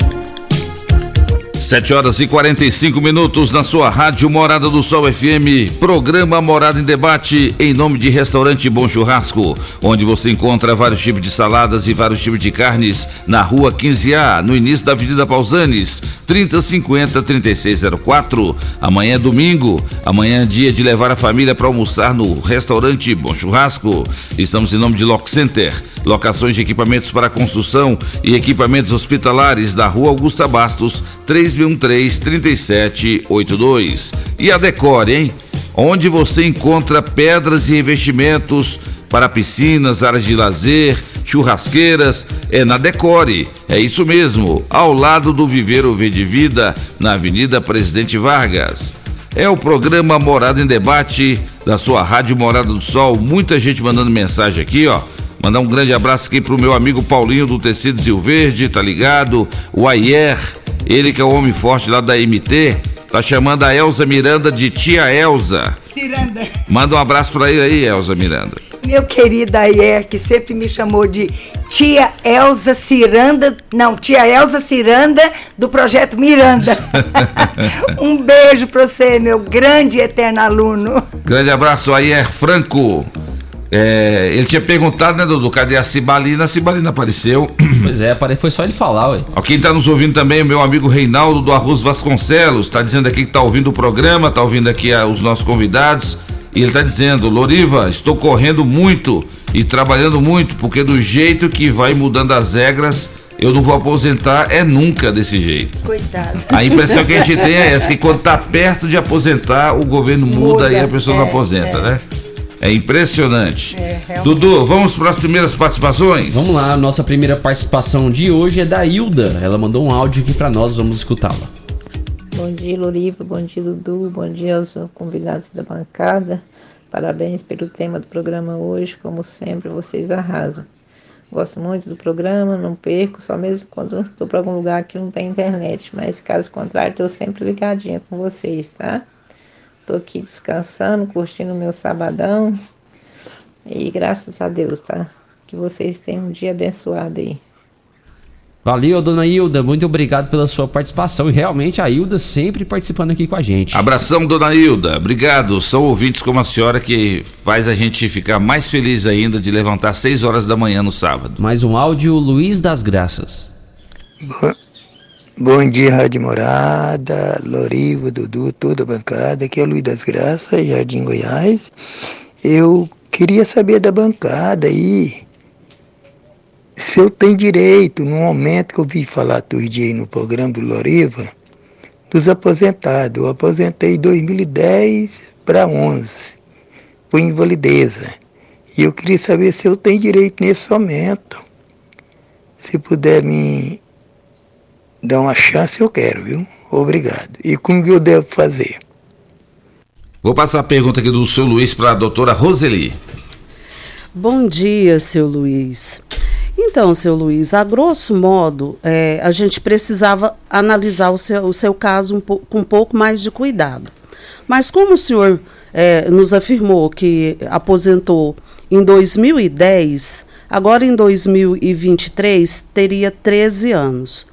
7 horas e 45 minutos na sua rádio Morada do Sol FM, programa Morada em Debate, em nome de Restaurante Bom Churrasco, onde você encontra vários tipos de saladas e vários tipos de carnes na rua 15A, no início da Avenida Pausanes, 3050 3604. Amanhã é domingo, amanhã é dia de levar a família para almoçar no Restaurante Bom Churrasco. Estamos em nome de Lock Center, locações de equipamentos para construção e equipamentos hospitalares da rua Augusta Bastos, 313-3782. E a Decore, hein? Onde você encontra pedras e revestimentos para piscinas, áreas de lazer, churrasqueiras, é na Decore. É isso mesmo, ao lado do Viveiro Verde Vida, na Avenida Presidente Vargas. É o programa Morada em Debate da sua Rádio Morada do Sol. Muita gente mandando mensagem aqui, ó. Mandar um grande abraço aqui pro meu amigo Paulinho do Tecido Zil Verde, tá ligado? O Ayer, ele que é o homem forte lá da MT, tá chamando a Elza Miranda de tia Elza. Ciranda. Manda um abraço pra ele aí, Elza Miranda. Meu querido Ayer, que sempre me chamou de tia Elza Ciranda, não, tia Elza Ciranda do projeto Miranda. um beijo pra você, meu grande e eterno aluno. Grande abraço, Ayer Franco. É, ele tinha perguntado, né, Dudu, cadê a Cibalina? A Cibalina apareceu. Pois é, foi só ele falar, ué. Ó, quem tá nos ouvindo também é o meu amigo Reinaldo do Arroz Vasconcelos. Tá dizendo aqui que tá ouvindo o programa, tá ouvindo aqui ah, os nossos convidados. E ele tá dizendo, Loriva, estou correndo muito e trabalhando muito, porque do jeito que vai mudando as regras, eu não vou aposentar é nunca desse jeito. Coitado. A impressão que a gente tem é essa, que quando tá perto de aposentar, o governo muda, Muda, e a pessoa não é, aposenta, é. né? É impressionante. É. Dudu, vamos para as primeiras participações? Vamos lá, nossa primeira participação de hoje é da Hilda. Ela mandou um áudio aqui pra nós, vamos escutá-la. Bom dia, Loriva. Bom dia, Dudu. Bom dia aos convidados da bancada. Parabéns pelo tema do programa hoje. Como sempre, vocês arrasam. Gosto muito do programa, não perco, só mesmo quando estou para algum lugar que não tem internet. Mas caso contrário, estou sempre ligadinha com vocês, tá? Estou aqui descansando, curtindo o meu sabadão. E graças a Deus, tá? Que vocês tenham um dia abençoado aí. Valeu, dona Hilda, muito obrigado pela sua participação. E realmente a Hilda sempre participando aqui com a gente. Abração, dona Hilda. Obrigado. São ouvintes como a senhora que faz a gente ficar mais feliz ainda de levantar às 6 horas da manhã no sábado. Mais um áudio, Luiz das Graças. Bom dia, Rádio Morada, Lorivo, Dudu, toda a bancada. Aqui é o Luiz das Graças, Jardim Goiás. Eu queria saber da bancada aí se eu tenho direito, no momento que eu vi falar outro dia aí no programa do Loriva, dos aposentados. Eu aposentei em 2010 para 11, por invalideza. E eu queria saber se eu tenho direito nesse momento. Se puder me dar uma chance, eu quero, viu? Obrigado. E como que eu devo fazer? Vou passar a pergunta aqui do seu Luiz para a doutora Roseli. Bom dia, seu Luiz. Então, seu Luiz, a grosso modo, é, a gente precisava analisar o seu, o seu caso um po- com um pouco mais de cuidado. Mas como o senhor é, nos afirmou que aposentou em 2010, agora em 2023 teria 13 anos.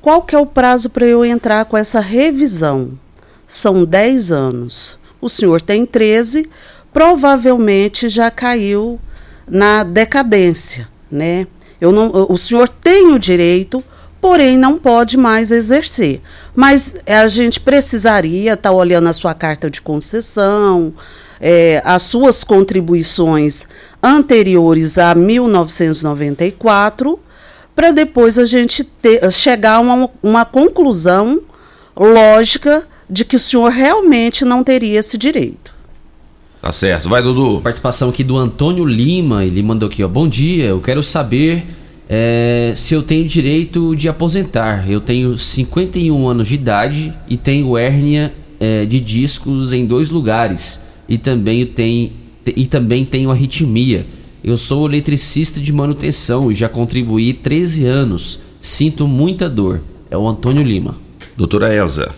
Qual que é o prazo para eu entrar com essa revisão? São 10 anos. O senhor tem 13, provavelmente já caiu na decadência, né? Eu não, o senhor tem o direito, porém não pode mais exercer. Mas a gente precisaria estar olhando a sua carta de concessão, eh, as suas contribuições anteriores a 1994, para depois a gente ter, chegar a uma, uma conclusão lógica de que o senhor realmente não teria esse direito. Tá certo, vai Dudu. Participação aqui do Antônio Lima, ele mandou aqui, ó. Bom dia, eu quero saber é, se eu tenho direito de aposentar. Eu tenho 51 anos de idade e tenho hérnia é, de discos em dois lugares e também tenho, e também tenho arritmia. Eu sou eletricista de manutenção e já contribuí 13 anos. Sinto muita dor. É o Antônio Lima. Doutora Elza.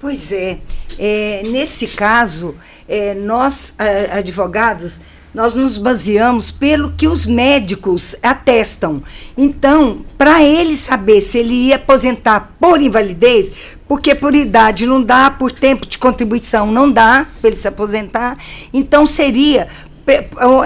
Pois é, é nesse caso, é, nós, advogados, nós nos baseamos pelo que os médicos atestam. Então, para ele saber se ele ia aposentar por invalidez, porque por idade não dá, por tempo de contribuição não dá para ele se aposentar, então seria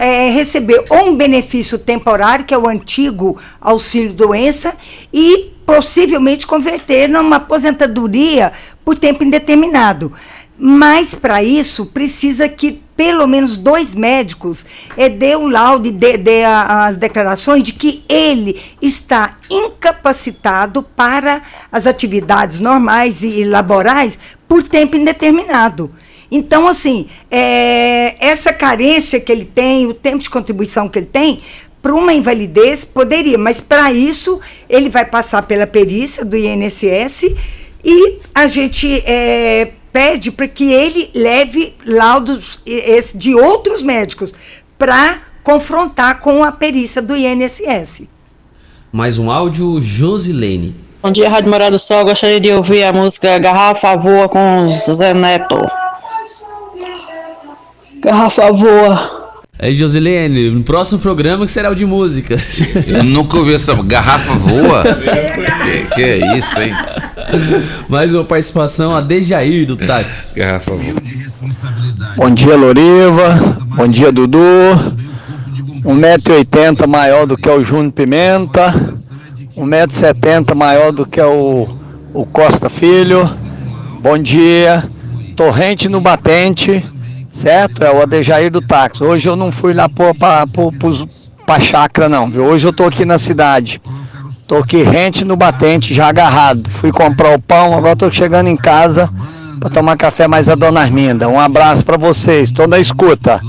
é, receber ou um benefício temporário, que é o antigo auxílio-doença, e possivelmente converter numa aposentadoria por tempo indeterminado. Mas para isso precisa que pelo menos dois médicos é, dê o laudo e dê, dê as declarações de que ele está incapacitado para as atividades normais e laborais por tempo indeterminado. Então, assim, é, essa carência que ele tem, o tempo de contribuição que ele tem, para uma invalidez, poderia, mas para isso ele vai passar pela perícia do INSS e a gente é, pede para que ele leve laudos de outros médicos para confrontar com a perícia do INSS. Mais um áudio, Josilene. Bom dia, Rádio Morada do Sol. Gostaria de ouvir a música Garrafa Voa com José Neto. Garrafa Voa. É, Josilene, no próximo programa que será o de música. Eu nunca ouvi essa garrafa voa. que, que é isso, hein? Mais uma participação, a Dejair do Táxi. Garrafa voa. Bom dia, Loriva. Bom dia, Dudu. 1,80m maior do que o Júnior Pimenta. 1,70m maior do que o, o Costa Filho. Bom dia. Torrente no batente certo? É o Adejair do táxi. Hoje eu não fui lá para pra chácara não, viu? Hoje eu tô aqui na cidade. Tô aqui rente no batente, já agarrado. Fui comprar o pão, agora tô chegando em casa para tomar café mais a dona Arminda. Um abraço para vocês, tô na escuta.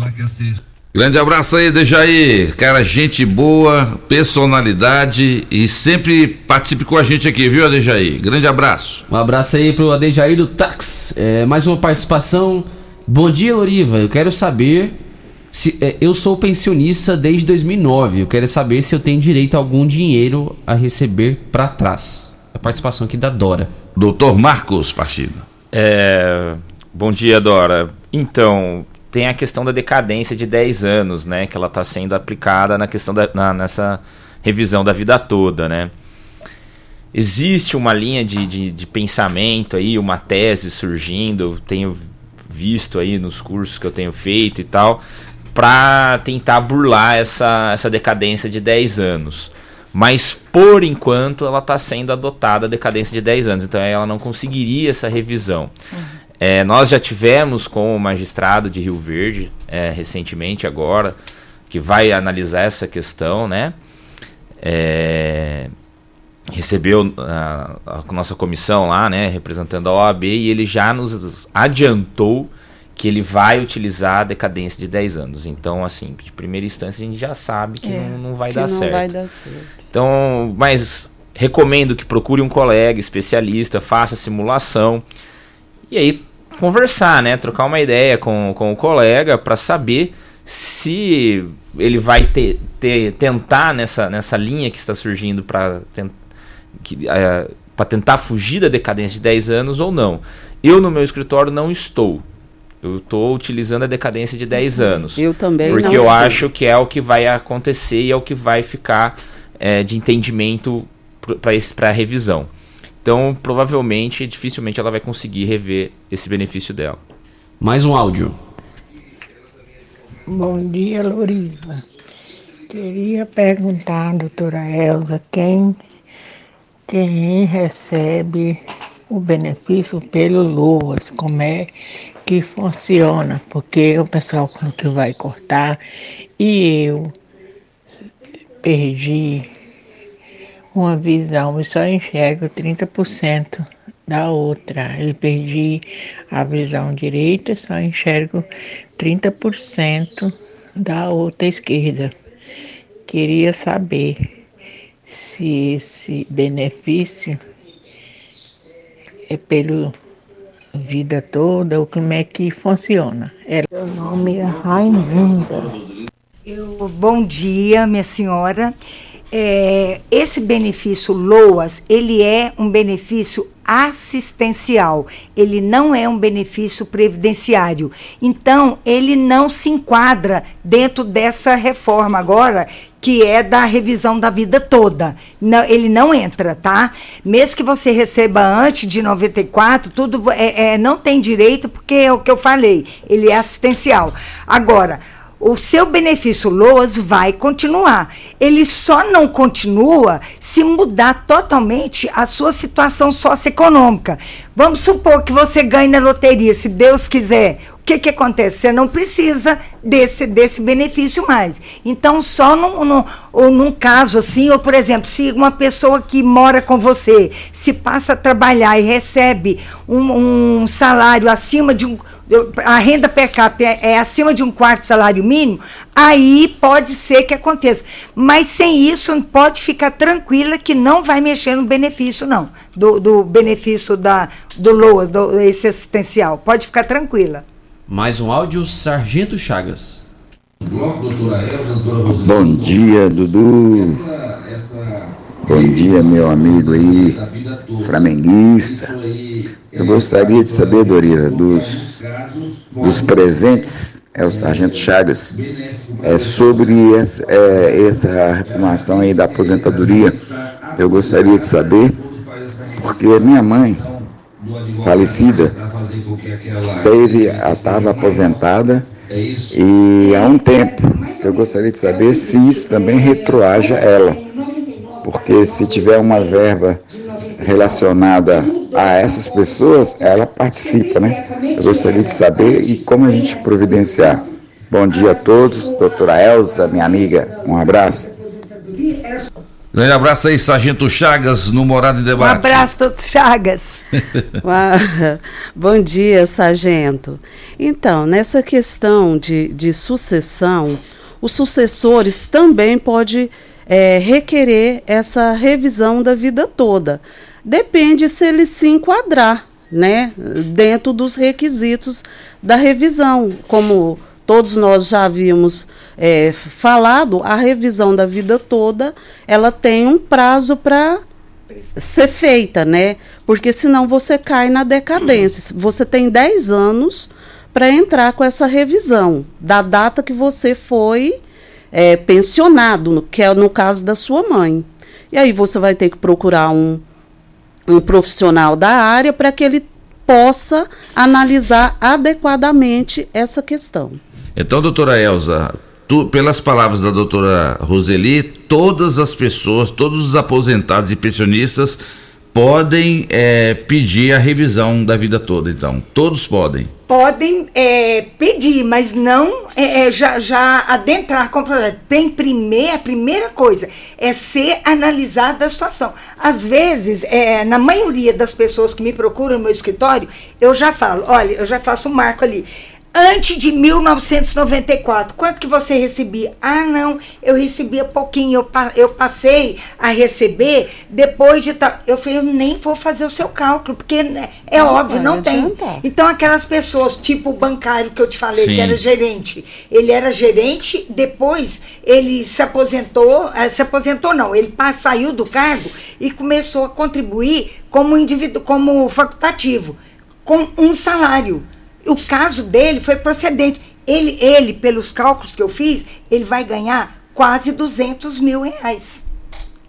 Grande abraço aí, Dejair. Cara, gente boa, personalidade e sempre participe com a gente aqui, viu, Adejair? Grande abraço. Um abraço aí pro Adejair do Tax. É, mais uma participação Bom dia, Loriva. Eu quero saber se é, eu sou pensionista desde 2009. Eu quero saber se eu tenho direito a algum dinheiro a receber para trás. A participação aqui da Dora. Doutor Marcos Partido. É, bom dia, Dora. Então, tem a questão da decadência de 10 anos, né? Que ela está sendo aplicada na questão da, na, nessa revisão da vida toda, né? Existe uma linha de, de, de pensamento aí, uma tese surgindo. Tenho visto aí nos cursos que eu tenho feito e tal, para tentar burlar essa, essa decadência de 10 anos. Mas por enquanto ela está sendo adotada a decadência de 10 anos, então ela não conseguiria essa revisão. Uhum. É, nós já tivemos com o magistrado de Rio Verde, é, recentemente agora, que vai analisar essa questão, né? É, recebeu a, a, nossa comissão lá, né, representando a OAB, e ele já nos adiantou que ele vai utilizar a decadência de 10 anos. Então, assim, de primeira instância a gente já sabe que é, não, não, vai, que dar não certo. vai dar certo. Então, mas recomendo que procure um colega especialista, faça simulação e aí conversar, né, trocar uma ideia com, com o colega para saber se ele vai ter, ter, tentar nessa, nessa linha que está surgindo para tentar que, é, para tentar fugir da decadência de 10 anos ou não. Eu, no meu escritório, não estou. Eu estou utilizando a decadência de 10 uhum. anos. Eu também Porque não eu estou. acho que é o que vai acontecer e é o que vai ficar é, de entendimento para a revisão. Então, provavelmente, dificilmente ela vai conseguir rever esse benefício dela. Mais um áudio. Bom dia, Loriva. Queria perguntar à doutora Elza quem quem recebe o benefício pelo LOAS, como é que funciona, porque o pessoal falou que vai cortar e eu perdi uma visão e só enxergo 30% da outra. Eu perdi a visão direita, só enxergo 30% da outra esquerda. Queria saber se esse benefício é pelo vida toda ou como é que funciona. Meu nome é Raimunda. Eu, bom dia, minha senhora. É, esse benefício LOAS, ele é um benefício assistencial, ele não é um benefício previdenciário. Então, ele não se enquadra dentro dessa reforma agora, que é da revisão da vida toda. Não, ele não entra, tá? Mesmo que você receba antes de 94, tudo é, é, não tem direito, porque é o que eu falei, ele é assistencial. Agora, o seu benefício LOAS vai continuar. Ele só não continua se mudar totalmente a sua situação socioeconômica. Vamos supor que você ganhe na loteria, se Deus quiser. O que, que acontece? Você não precisa desse, desse benefício mais. Então, só num, num, ou num caso assim, ou por exemplo, se uma pessoa que mora com você se passa a trabalhar e recebe um, um salário acima de um a renda per capita é, é, acima de um quarto salário mínimo, aí pode ser que aconteça. Mas sem isso, pode ficar tranquila que não vai mexer no benefício, não. Do, do benefício da, do LOA, do, esse assistencial. Pode ficar tranquila. Mais um áudio, Sargento Chagas. Bom dia, Dudu. Bom dia, meu amigo aí, flamenguista. Eu gostaria de saber, Dorira, dos, dos presentes, é o Sargento Chagas, é, sobre essa, é, essa reformação aí da aposentadoria. Eu gostaria de saber, porque minha mãe, falecida, esteve, estava aposentada e há um tempo. Eu gostaria de saber se isso também retroaja ela, porque se tiver uma verba relacionada a essas pessoas, ela participa, né? Eu gostaria de saber e como a gente providenciar. Bom dia a todos, doutora Elza, minha amiga, um abraço. Grande abraço aí, Sargento Chagas, no Morado em Debate. Um abraço, doutor Chagas. Bom dia, Sargento. Então, nessa questão de, de sucessão, os sucessores também podem é, requerer essa revisão da vida toda. Depende se ele se enquadrar, né, dentro dos requisitos da revisão, como todos nós já havíamos é, falado, a revisão da vida toda, ela tem um prazo para ser feita, né? Porque senão você cai na decadência. Você tem 10 anos para entrar com essa revisão da data que você foi é, pensionado, que é no caso da sua mãe. E aí você vai ter que procurar um um profissional da área para que ele possa analisar adequadamente essa questão. Então, doutora Elza, tu, pelas palavras da doutora Roseli, todas as pessoas, todos os aposentados e pensionistas podem é, pedir a revisão da vida toda, então. Todos podem. Podem é, pedir, mas não é, é já, já adentrar completamente. Tem primeira, a primeira coisa é ser analisada a situação. Às vezes, é, na maioria das pessoas que me procuram no meu escritório, eu já falo, olha, eu já faço um marco ali antes de 1994, quanto que você recebia? Ah, não, eu recebia pouquinho, eu, eu passei a receber depois de tal. Eu falei, eu nem vou fazer o seu cálculo, porque né, é não óbvio, não tem. Então, aquelas pessoas, tipo o bancário que eu te falei, Sim. que era gerente, ele era gerente, depois ele se aposentou, eh, se aposentou não, ele saiu do cargo e começou a contribuir como indivíduo, como facultativo, com um salário. O caso dele foi procedente. Ele, ele, pelos cálculos que eu fiz, ele vai ganhar quase 200 mil reais.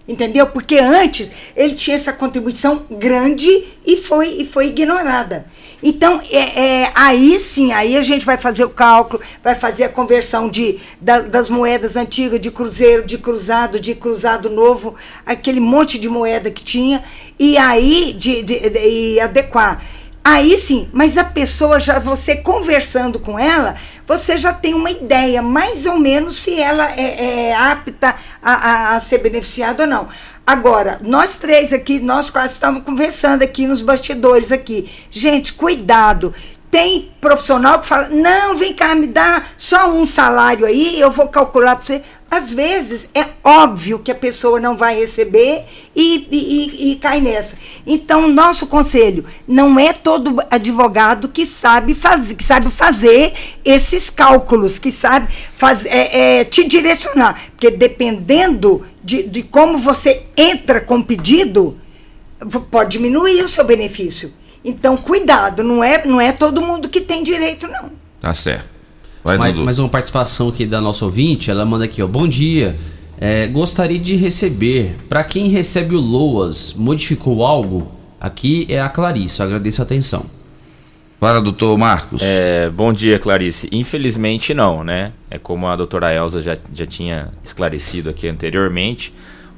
Entendeu? Porque antes ele tinha essa contribuição grande e foi, e foi ignorada. Então, é, é, aí sim, aí a gente vai fazer o cálculo, vai fazer a conversão de, da, das moedas antigas, de cruzeiro, de cruzado, de cruzado novo, aquele monte de moeda que tinha, e aí de, de, de, de adequar. Aí sim, mas a pessoa já, você conversando com ela, você já tem uma ideia, mais ou menos, se ela é, é apta a, a, a, ser beneficiada ou não. Agora, nós três aqui, nós quase estamos conversando aqui nos bastidores aqui. Gente, cuidado. Tem profissional que fala: não, vem cá, me dá só um salário aí, eu vou calcular para você. Às vezes é óbvio que a pessoa não vai receber e, e, e, cai nessa. Então, nosso conselho não é todo advogado que sabe fazer, que sabe fazer esses cálculos, que sabe faz, é, é, te direcionar. Porque dependendo de, de como você entra com o pedido, pode diminuir o seu benefício. Então, cuidado, não é, não é todo mundo que tem direito, não. Tá certo. Vai, mais, mais uma participação aqui da nossa ouvinte, ela manda aqui, ó. Bom dia. É, gostaria de receber. Para quem recebe o LOAS, modificou algo? Aqui é a Clarice, eu agradeço a atenção. Para, doutor Marcos. É, bom dia, Clarice. Infelizmente não, né? É como a doutora Elza já, já tinha esclarecido aqui anteriormente.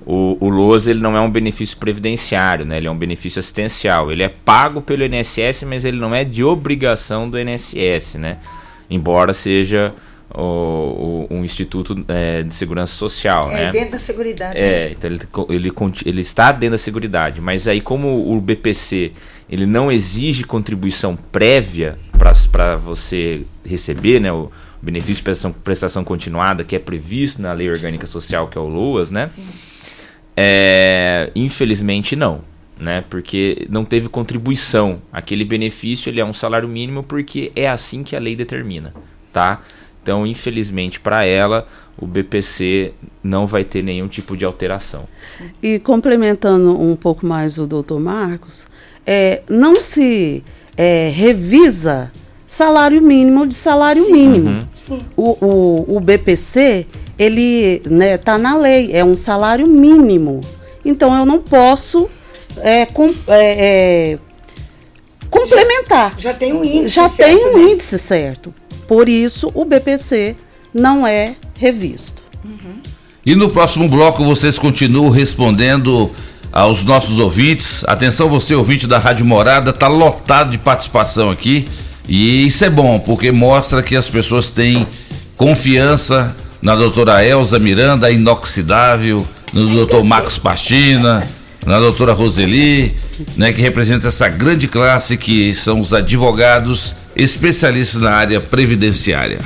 O, o LOAS ele não é um benefício previdenciário, né? Ele é um benefício assistencial. Ele é pago pelo INSS, mas ele não é de obrigação do INSS, né? Embora seja o, o- um instituto é, de segurança social, É né? dentro da seguridade. É, então ele, ele, ele está dentro da Seguridade, mas aí como o BPC ele não exige contribuição prévia para você receber né, o benefício de prestação, prestação continuada que é previsto na Lei Orgânica Social, que é o LOAS, né? É, infelizmente não, né? Porque não teve contribuição. Aquele benefício ele é um salário mínimo porque é assim que a lei determina, tá? Então, infelizmente para ela, o BPC não vai ter nenhum tipo de alteração. E complementando um pouco mais o doutor Marcos, é, não se é, revisa salário mínimo de salário mínimo. Uhum. O, o, o BPC, ele está na lei, é um salário mínimo. Então eu não posso é, com- é, é, complementar. Já tem um índice Já certo, tem um né? índice certo. Por isso o BPC não é revisto. E no próximo bloco vocês continuam respondendo aos nossos ouvintes. Atenção, você ouvinte da Rádio Morada, tá lotado de participação aqui. E isso é bom, porque mostra que as pessoas têm confiança na doutora Elza Miranda, a inoxidável, no doutor Marcos Pastina, na doutora Roseli, né, que representa essa grande classe que são os advogados especialistas na área previdenciária.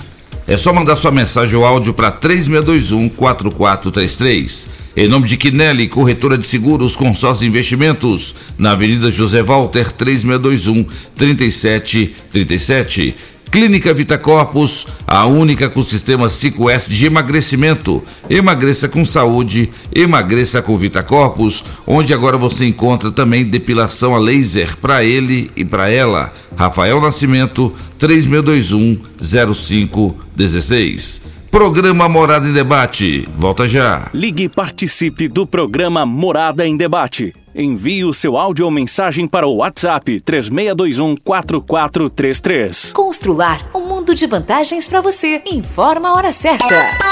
É só mandar sua mensagem ou áudio para 3621-4433. Em nome de Quinelli, corretora de seguros, consórcio e investimentos, na Avenida José Walter, 3621-3737. Clínica Vita Corpus, a única com sistema 5S de emagrecimento. Emagreça com saúde, emagreça com Vita Corpus, onde agora você encontra também depilação a laser para ele e para ela. Rafael Nascimento, 3621-0516. Programa Morada em Debate. Volta já. Ligue e participe do programa Morada em Debate. Envie o seu áudio ou mensagem para o WhatsApp 3621 4433. Constrular um mundo de vantagens para você. Informa a hora certa.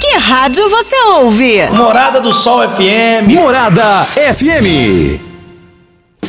Que rádio você ouve? Morada do Sol FM. Morada FM.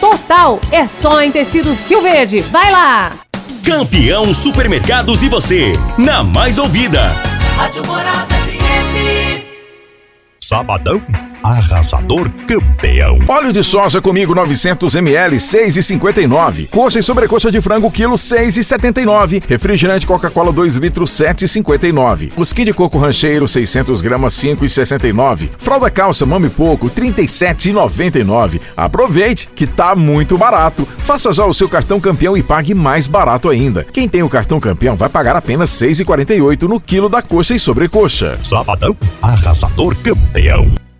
total. É só em tecidos Rio Verde. Vai lá! Campeão Supermercados e você, na mais ouvida. Rádio Morada FM. Sabadão arrasador campeão. Óleo de soja comigo 900 ml 6,59. Coxa e sobrecoxa de frango quilo 6,79. Refrigerante Coca-Cola 2 litros 7,59. Mosquinho de coco rancheiro 600 gramas 5,69. Fralda calça mame pouco 37,99. Aproveite que tá muito barato. Faça já o seu cartão campeão e pague mais barato ainda. Quem tem o cartão campeão vai pagar apenas 6,48 no quilo da coxa e sobrecoxa. Sabadão, arrasador campeão.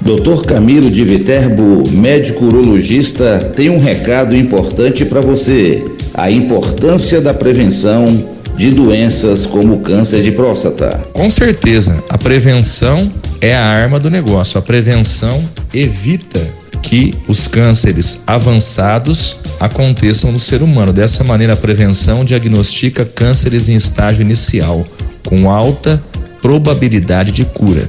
Dr. Camilo de Viterbo, médico urologista, tem um recado importante para você: a importância da prevenção de doenças como câncer de próstata. Com certeza, a prevenção é a arma do negócio. A prevenção evita que os cânceres avançados aconteçam no ser humano. Dessa maneira, a prevenção diagnostica cânceres em estágio inicial, com alta probabilidade de cura.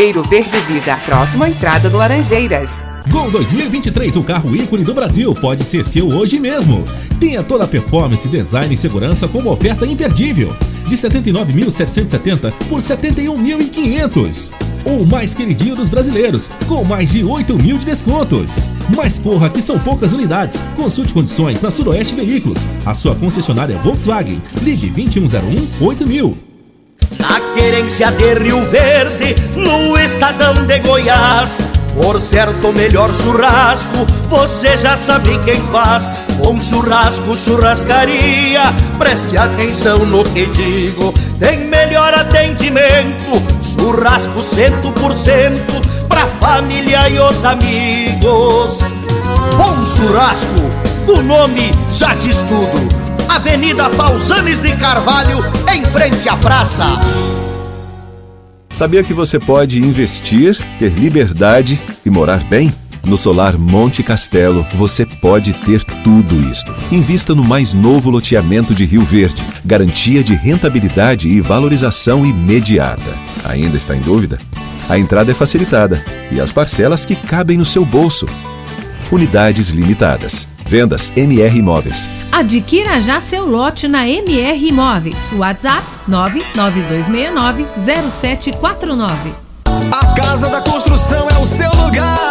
Viveiro Verde Vida, próximo à entrada do Laranjeiras. Gol 2023, o carro ícone do Brasil, pode ser seu hoje mesmo. Tenha toda a performance, design e segurança com uma oferta imperdível. De 79.770 por 71.500. O mais queridinho dos brasileiros, com mais de 8 mil de descontos. Mas corra que são poucas unidades. Consulte condições na Suroeste Veículos, a sua concessionária Volkswagen. Ligue 2101 8000. Na querência de Rio Verde, no estadão de Goiás. Por certo, o melhor churrasco, você já sabe quem faz. Bom churrasco, churrascaria, preste atenção no que digo. Tem melhor atendimento, churrasco cento por cento, pra família e os amigos. Bom churrasco, o nome já diz tudo. Avenida Pausanes de Carvalho, em frente à praça. Sabia que você pode investir, ter liberdade e morar bem? No Solar Monte Castelo, você pode ter tudo isto. Invista no mais novo loteamento de Rio Verde. Garantia de rentabilidade e valorização imediata. Ainda está em dúvida? A entrada é facilitada e as parcelas que cabem no seu bolso. Unidades limitadas. Vendas MR Imóveis. Adquira já seu lote na MR Imóveis. WhatsApp 992690749. A Casa da Construção é o seu lugar.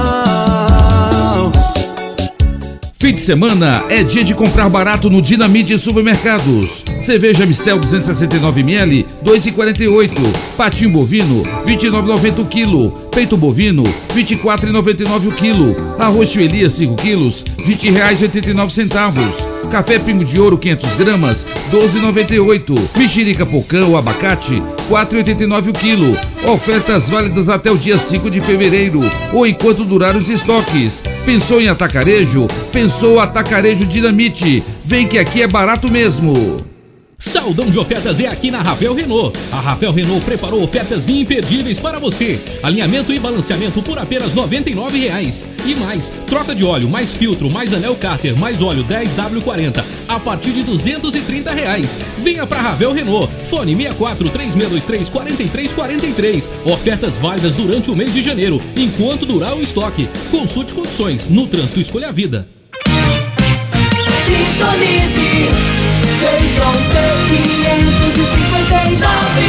Fim de semana é dia de comprar barato no Dinamite Supermercados. Cerveja Mistel 269ml, 2,48. Patinho bovino, 29,90 o quilo. Peito bovino, R$ 24,99 o quilo. Arroz Chuelia 5 quilos, R$ 20,89. Café Pingo de Ouro 500 gramas, 12,98. Mexerica Pocão, abacate, 4,89 o quilo. Ofertas válidas até o dia 5 de fevereiro ou enquanto durar os estoques. Pensou em atacarejo? Pensou Atacarejo Dinamite. Vem que aqui é barato mesmo. Saldão de ofertas é aqui na Ravel Renault. A Ravel Renault preparou ofertas imperdíveis para você. Alinhamento e balanceamento por apenas R$ 99,00. E mais, troca de óleo, mais filtro, mais anel cárter, mais óleo 10W40 a partir de 230 reais. Venha para Ravel Renault. Fone 64 3623 4343. Ofertas válidas durante o mês de janeiro, enquanto durar o estoque. Consulte condições. No trânsito escolha a vida. Sintonize Feitron C559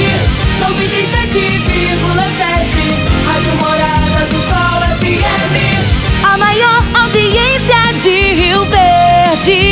97,7 Rádio Morada do Sol FM A maior audiência de Rio Verde.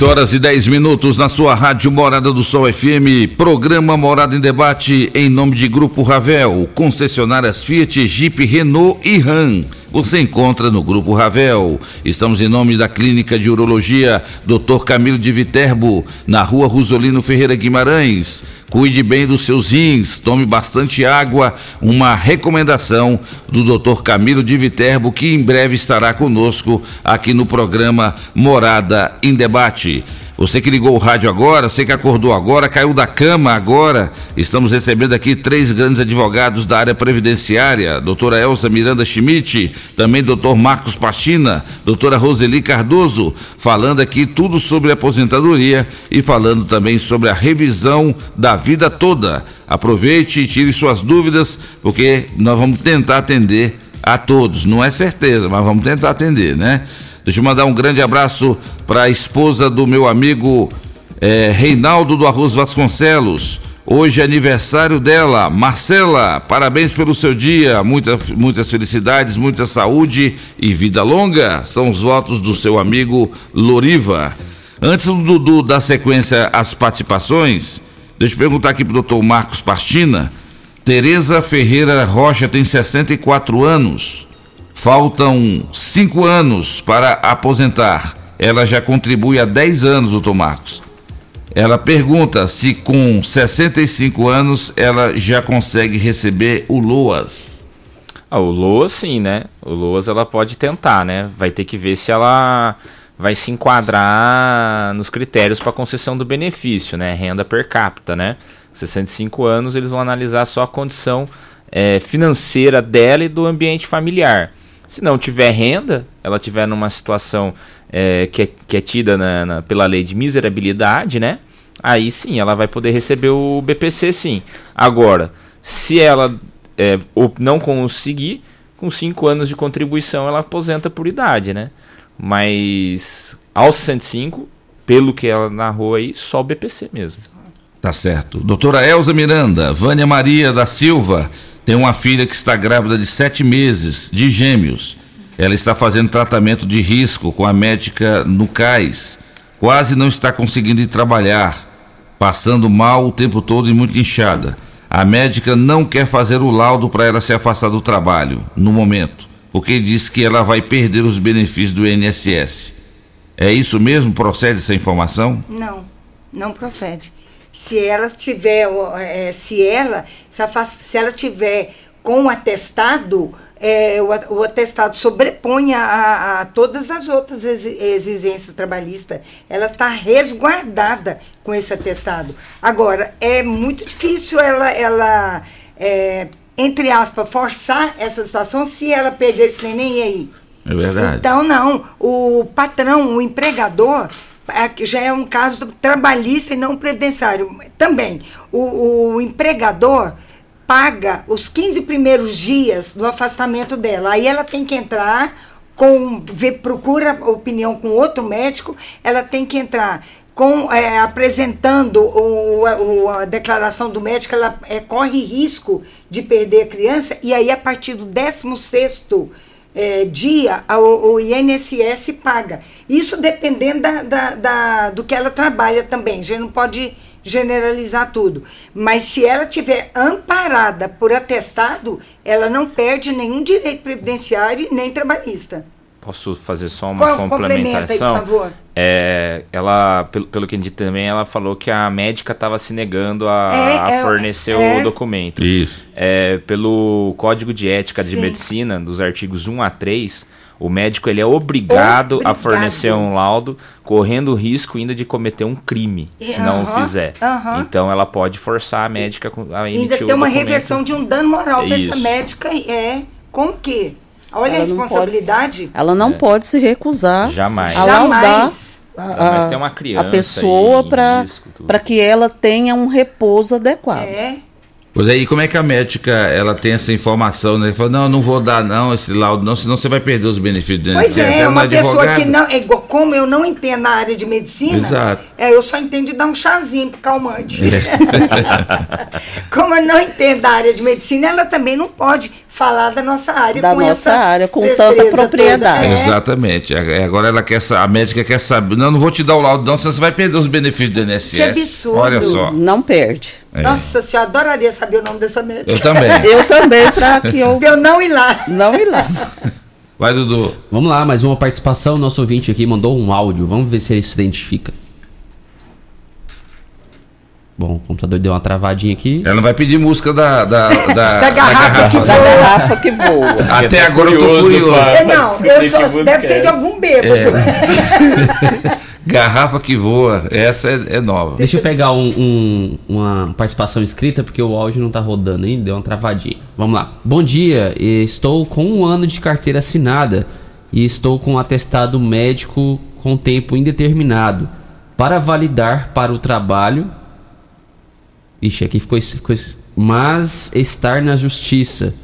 8 horas e 10 minutos na sua rádio Morada do Sol FM, programa Morada em Debate em nome de Grupo Ravel, concessionárias Fiat, Jeep, Renault e Ram. Você encontra no Grupo Ravel. Estamos em nome da Clínica de Urologia Dr. Camilo de Viterbo, na rua Rosolino Ferreira Guimarães. Cuide bem dos seus rins, tome bastante água. Uma recomendação do Dr. Camilo de Viterbo, que em breve estará conosco aqui no programa Morada em Debate. Você que ligou o rádio agora, você que acordou agora, caiu da cama agora. Estamos recebendo aqui três grandes advogados da área previdenciária: doutora Elsa Miranda Schmidt, também doutor Marcos Pachina, doutora Roseli Cardoso, falando aqui tudo sobre aposentadoria e falando também sobre a revisão da vida toda. Aproveite e tire suas dúvidas, porque nós vamos tentar atender a todos. Não é certeza, mas vamos tentar atender, né? Deixa eu mandar um grande abraço para a esposa do meu amigo eh, Reinaldo do Arroz Vasconcelos. Hoje é aniversário dela, Marcela. Parabéns pelo seu dia. Muita, muitas felicidades, muita saúde e vida longa. São os votos do seu amigo Loriva. Antes do Dudu dar sequência às participações, deixa eu perguntar aqui para o doutor Marcos Pastina. Tereza Ferreira Rocha tem 64 anos. Faltam cinco anos para aposentar. Ela já contribui há 10 anos, doutor Marcos. Ela pergunta se com 65 anos ela já consegue receber o LOAS. Ah, o LOAS sim, né? O LOAS ela pode tentar, né? Vai ter que ver se ela vai se enquadrar nos critérios para concessão do benefício, né? Renda per capita, né? 65 anos eles vão analisar só a condição eh, financeira dela e do ambiente familiar. Se não tiver renda, ela tiver numa situação é, que, é, que é tida na, na, pela lei de miserabilidade, né? Aí sim, ela vai poder receber o BPC, sim. Agora, se ela é, não conseguir, com 5 anos de contribuição, ela aposenta por idade, né? Mas aos 65, pelo que ela narrou aí, só o BPC mesmo. Tá certo. Doutora Elza Miranda, Vânia Maria da Silva, tem uma filha que está grávida de sete meses, de gêmeos. Ela está fazendo tratamento de risco com a médica no CAIS. Quase não está conseguindo ir trabalhar, passando mal o tempo todo e muito inchada. A médica não quer fazer o laudo para ela se afastar do trabalho, no momento, porque diz que ela vai perder os benefícios do INSS. É isso mesmo? Procede essa informação? Não, não procede. Se ela tiver, é, se ela, se, ela tiver com o atestado, é, o, o, atestado sobrepõe a, a, a, todas as outras exigências trabalhistas. Ela está resguardada com esse atestado. Agora, é muito difícil ela, ela é, entre aspas, forçar essa situação se ela perder esse neném aí. É verdade. Então, não. O patrão, o empregador, já é um caso trabalhista e não previdenciário. Também, o, o empregador paga os 15 primeiros dias do afastamento dela. Aí ela tem que entrar com vê, procura opinião com outro médico, ela tem que entrar com é, apresentando o, o- a declaração do médico, ela é, corre risco de perder a criança, e aí a partir do 16º é, dia, o, o INSS paga. Isso dependendo da, da- da- do que ela trabalha também, a gente não pode generalizar tudo. Mas se ela tiver amparada por atestado, ela não perde nenhum direito previdenciário nem trabalhista. Posso fazer só uma Co- complementa aí, complementação? por favor. É, ela, pelo, pelo que entendi também, ela falou que a médica estava se negando a, É, a é, fornecer é. o documento. Isso. É, pelo Código de Ética de Sim. Medicina, dos artigos 1 a 3, o médico ele é obrigado, a Obrigado. fornecer um laudo, correndo o risco ainda de cometer um crime, se não o fizer. Então ela pode forçar a médica com- a emitir Ainda o tem uma documento. reversão de um dano moral para essa médica. É, com o quê? Olha a Ela não responsabilidade. pode- ela não pode se recusar Jamais. a laudar Jamais. a, a- tem uma criança a pessoa para para que ela tenha um repouso adequado. É. Pois aí, como é que a médica ela tem essa informação, né? Fala, não, eu não vou dar não esse laudo, não, senão você vai perder os benefícios do Pois é, Ela uma pessoa advogada. que não. É igual, como eu não entendo a área de medicina, Exato. é, eu só entendo de dar um chazinho calmante. É. como eu não entendo a área de medicina, ela também não pode falar da nossa área Da com nossa essa área, com tanta toda. propriedade. É. Exatamente. A- Agora ela quer a médica quer saber. Não, não vou te dar o laudo, não, senão você vai perder os benefícios do INSS. Que absurdo. Olha só. Não perde. É. Nossa senhora, adoraria saber o nome dessa médica. Eu também. Eu também, para que eu, eu não ir lá. não ir lá. Vai, Dudu. Vamos lá, mais uma participação. Nosso ouvinte aqui mandou um áudio. Vamos ver se ele se identifica. Bom, o computador deu uma travadinha aqui. Ela não vai pedir música da, da, da, Da garrafa que Da garrafa que voa. Até agora eu tô curioso. É, não, eu só, deve ser de algum bêbado. É. Garrafa que voa, essa é, é nova. Deixa eu pegar um- um- uma participação escrita, porque o áudio não tá rodando ainda, deu uma travadinha. Vamos lá. Bom dia, estou com um ano de carteira assinada e estou com um atestado médico com tempo indeterminado para validar para o trabalho. Ixi, aqui ficou, ficou mas estar na justiça.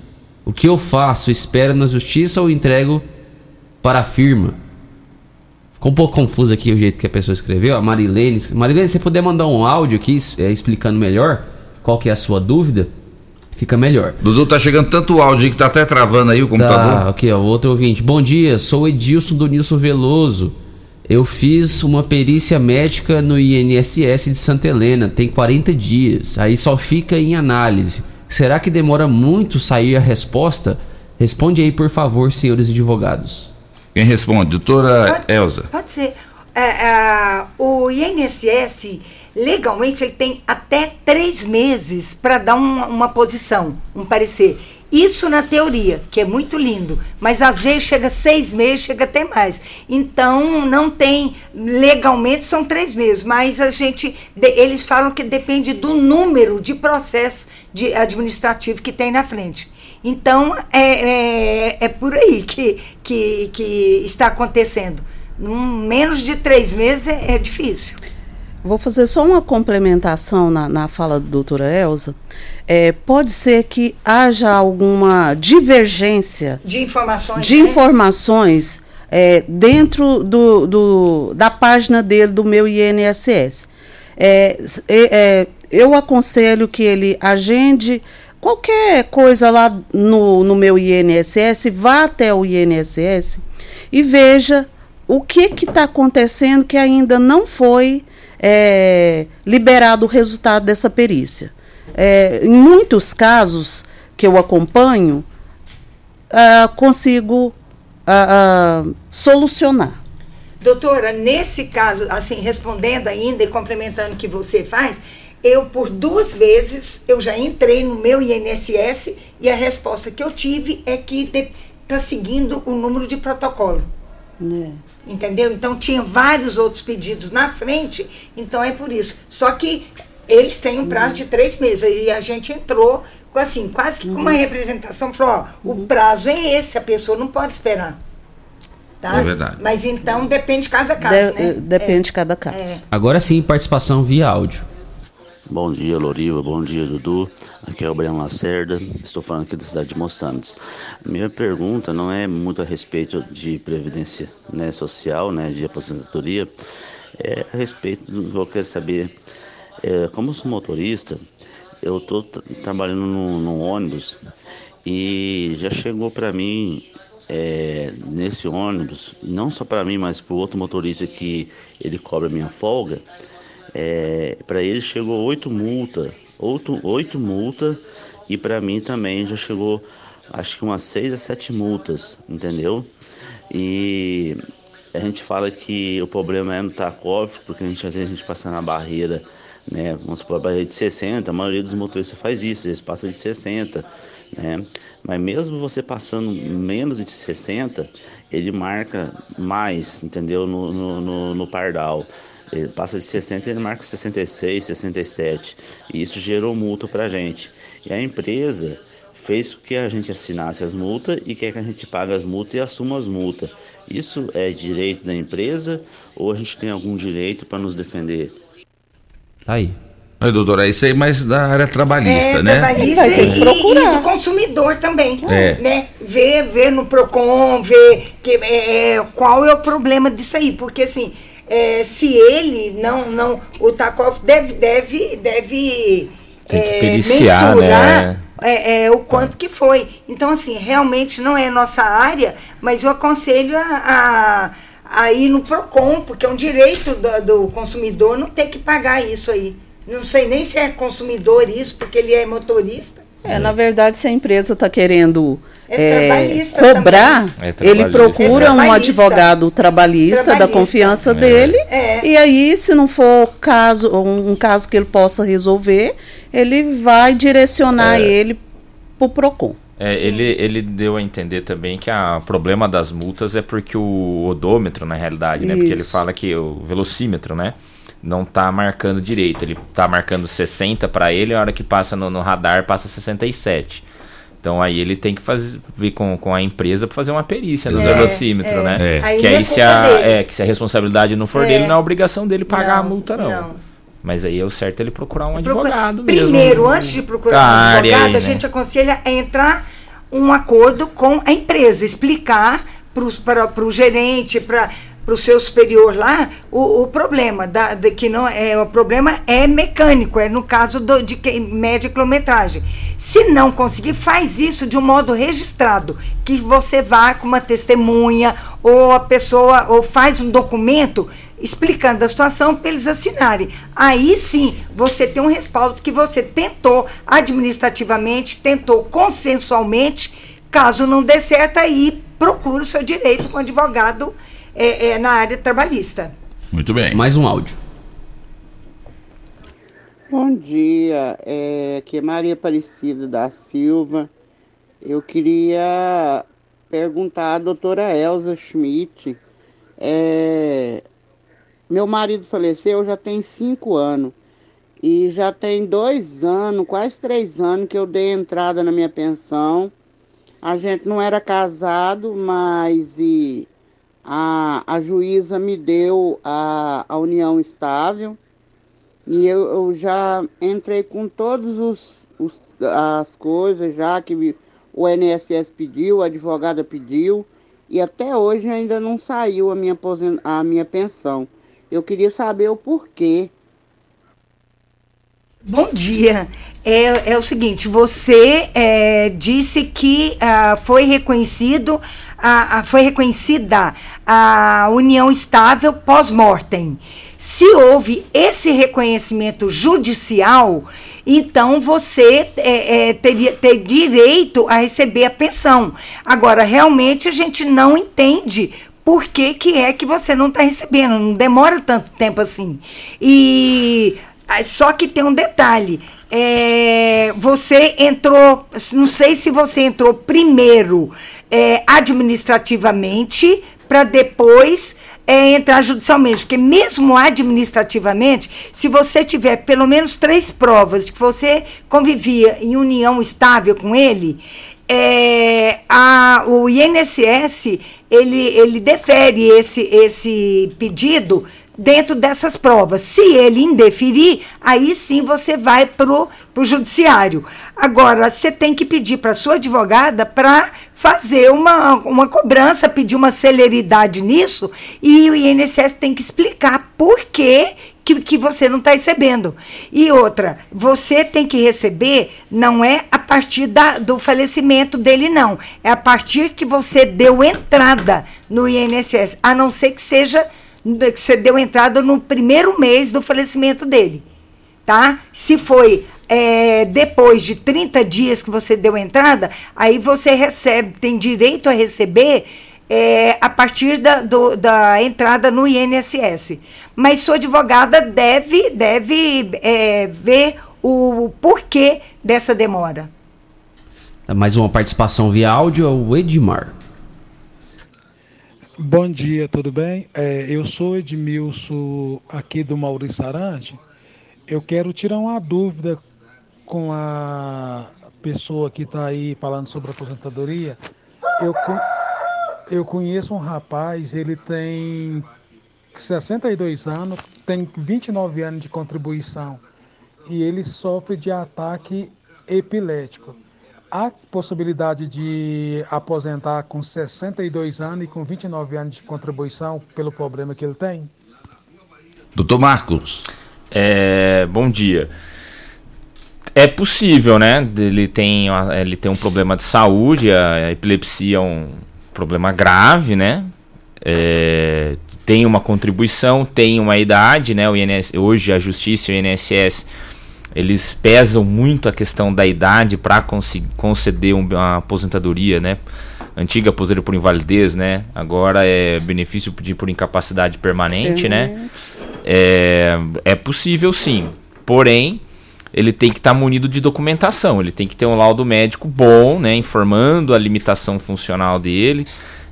O que eu faço? Espero na justiça ou entrego para a firma? Ficou um pouco confuso aqui o jeito que a pessoa escreveu. A Marilene. Marilene, se você puder mandar um áudio aqui é, explicando melhor qual que é a sua dúvida, fica melhor. Dudu, tá chegando tanto áudio aí que tá até travando aí o computador. Tá, ok, ó, outro ouvinte. Bom dia, sou o Edilson do Nilson Veloso. Eu fiz uma perícia médica no INSS de Santa Helena, tem 40 dias. Aí só fica em análise. Será que demora muito sair a resposta? Responde aí, por favor, senhores advogados. Quem responde? Doutora Elza. Pode ser. É, é, o INSS, legalmente, ele tem até três meses para dar um- uma posição, um parecer. Isso na teoria, que é muito lindo, mas às vezes chega seis meses, chega até mais. Então, não tem, legalmente são três meses, mas a gente, eles falam que depende do número de processo de administrativo que tem na frente. Então, é, é, é por aí que, que, que está acontecendo. Menos de três meses é, é difícil. Vou fazer só uma complementação na, na fala da doutora Elza. É, pode ser que haja alguma divergência De informações. de né? informações é, dentro do, do- da página dele do meu INSS. É, é, é, eu aconselho que ele agende qualquer coisa lá no, no meu INSS, vá até o INSS e veja o que está acontecendo que ainda não foi é, liberado o resultado dessa perícia. É, em muitos casos que eu acompanho, ah, consigo ah, ah, solucionar. Doutora, nesse caso, assim, respondendo ainda e complementando o que você faz, eu por duas vezes eu já entrei no meu INSS e a resposta que eu tive é que está seguindo o número de protocolo. Entendeu? Então tinha vários outros pedidos na frente, então é por isso. Só que eles têm um prazo de três meses. E a gente entrou com assim, quase que com uma representação, falou, ó, o prazo é esse, a pessoa não pode esperar. Tá? É verdade. Mas então depende de caso a caso, De- né? Depende de cada caso. É. Agora sim, participação via áudio. Bom dia, Loriva. Bom dia, Dudu. Aqui é o Breno Lacerda. Estou falando aqui da cidade de Moçambiques. Minha pergunta não é muito a respeito de previdência né, social, né, de aposentadoria. É a respeito do eu quero saber. É, como eu sou motorista, eu estou trabalhando num, num ônibus e já chegou para mim é, nesse ônibus, não só para mim, mas para o outro motorista que ele cobra minha folga, é, para ele chegou oito multas, oito, oito multas, e para mim também já chegou acho que umas seis a sete multas, entendeu? E a gente fala que o problema é no tacoff, porque a gente às vezes a gente passa na barreira, né? Vamos supor, a barreira de 60, a maioria dos motoristas faz isso, eles passam de 60, né? Mas mesmo você passando menos de 60, ele marca mais, entendeu? No, no, no, no pardal. Ele passa de 60 ele marca 66, 67. E isso gerou multa pra gente. E a empresa fez com que a gente assinasse as multas e quer que a gente pague as multas e assuma as multas. Isso é direito da empresa ou a gente tem algum direito para nos defender? Tá aí. Oi, doutora, isso aí mais da área trabalhista, é, né? Trabalhista e, e do consumidor também. É. Né? Ver, ver no PROCON, ver que, é, é, qual é o problema disso aí. Porque assim, é, se ele não. não o Takoff deve, deve, deve é, periciar, mensurar né? é, é, o quanto que foi. Então, assim, realmente não é nossa área, mas eu aconselho a, a, a ir no PROCON, porque é um direito do, do consumidor não ter que pagar isso aí. Não sei nem se é consumidor isso, porque ele é motorista. É, na verdade, se a empresa está querendo É é, cobrar. É ele procura É um trabalhista. advogado trabalhista, da confiança É. dele. É. E aí, se não for caso, um, um caso que ele possa resolver, ele vai direcionar É. ele para o PROCON. É, ele, ele deu a entender também que o problema das multas é porque o odômetro, na realidade, né? Porque ele fala que o velocímetro, né? Não tá marcando direito. Ele tá marcando 60 para ele, a hora que passa no, no radar passa 67. Então aí ele tem que fazer, vir com, com a empresa para fazer uma perícia no É, velocímetro, é. né? É. Aí Que não é aí se a, é, que se a responsabilidade não for É. dele, não é obrigação dele pagar a Não, multa, não. não. Mas aí é o certo ele procurar um Procura- advogado mesmo. Primeiro, antes de procurar um advogado, aí, a né? gente aconselha a entrar um acordo com a empresa, explicar para o gerente, para o seu superior lá, o, o problema, da, de que não é, o problema é mecânico, é no caso do, de que, média quilometragem. Se não conseguir, faz isso de um modo registrado, que você vá com uma testemunha, ou a pessoa, ou faz um documento explicando a situação para eles assinarem. Aí sim, você tem um respaldo que você tentou administrativamente, tentou consensualmente, caso não dê certo, aí procura o seu direito com advogado é, é, na área trabalhista. Muito bem. Mais um áudio. Bom dia, é, aqui é Maria Aparecida da Silva. Eu queria perguntar à doutora Elza Schmidt. é, meu marido faleceu já tem cinco anos. E já tem dois anos, quase três anos, que eu dei entrada na minha pensão. A gente não era casado, mas e a, a juíza me deu a, a união estável. E eu, eu já entrei com todas os, os- as coisas já que me- o INSS pediu, a advogada pediu, e até hoje ainda não saiu a minha, a minha pensão. Eu queria saber o porquê. Bom dia. É, é o seguinte, você é, disse que ah, foi reconhecido, a, a- foi reconhecida a união estável pós-mortem. Se houve esse reconhecimento judicial, então você é, é, teria ter direito a receber a pensão. Agora, realmente a gente não entende por que, que é que você não está recebendo. Não demora tanto tempo assim. E ah, só que tem um detalhe. é, você entrou, não sei se você entrou primeiro é, administrativamente para depois é, entrar judicialmente, porque mesmo administrativamente, se você tiver pelo menos três provas de que você convivia em união estável com ele, é, a, o INSS ele, ele defere esse, esse pedido dentro dessas provas. Se ele indeferir, aí sim você vai para o judiciário. Agora, você tem que pedir para sua advogada para fazer uma, uma cobrança, pedir uma celeridade nisso, e o INSS tem que explicar por que que, que você não está recebendo. E outra, você tem que receber, não é a partir da, do falecimento dele, não. É a partir que você deu entrada no INSS, a não ser que seja que você deu entrada no primeiro mês do falecimento dele. Tá? Se foi é, depois de 30 dias que você deu entrada, aí você recebe, tem direito a receber é, a partir da, do, da entrada no INSS. Mas sua advogada deve, deve é, ver o porquê dessa demora. Mais uma participação via áudio é o Edmar. Bom dia, tudo bem? É, eu sou Edmilson, aqui do Maurício Arante. Eu quero tirar uma dúvida com a pessoa que está aí falando sobre aposentadoria. Eu, eu conheço um rapaz, ele tem 62 anos, tem 29 anos de contribuição e ele sofre de ataque epilético. Há possibilidade de aposentar com 62 anos e com 29 anos de contribuição pelo problema que ele tem? Doutor Marcos. É, bom dia. É possível, né? Ele tem, ele tem um problema de saúde, a epilepsia é um problema grave, né? É, tem uma contribuição, tem uma idade, né? O INS, hoje a Justiça e o INSS eles pesam muito a questão da idade para conceder uma aposentadoria, né? Antiga aposentadoria por invalidez, né? Agora é benefício de por incapacidade permanente, né? É, é possível sim, porém ele tem que estar tá munido de documentação, ele tem que ter um laudo médico bom, né, informando a limitação funcional dele,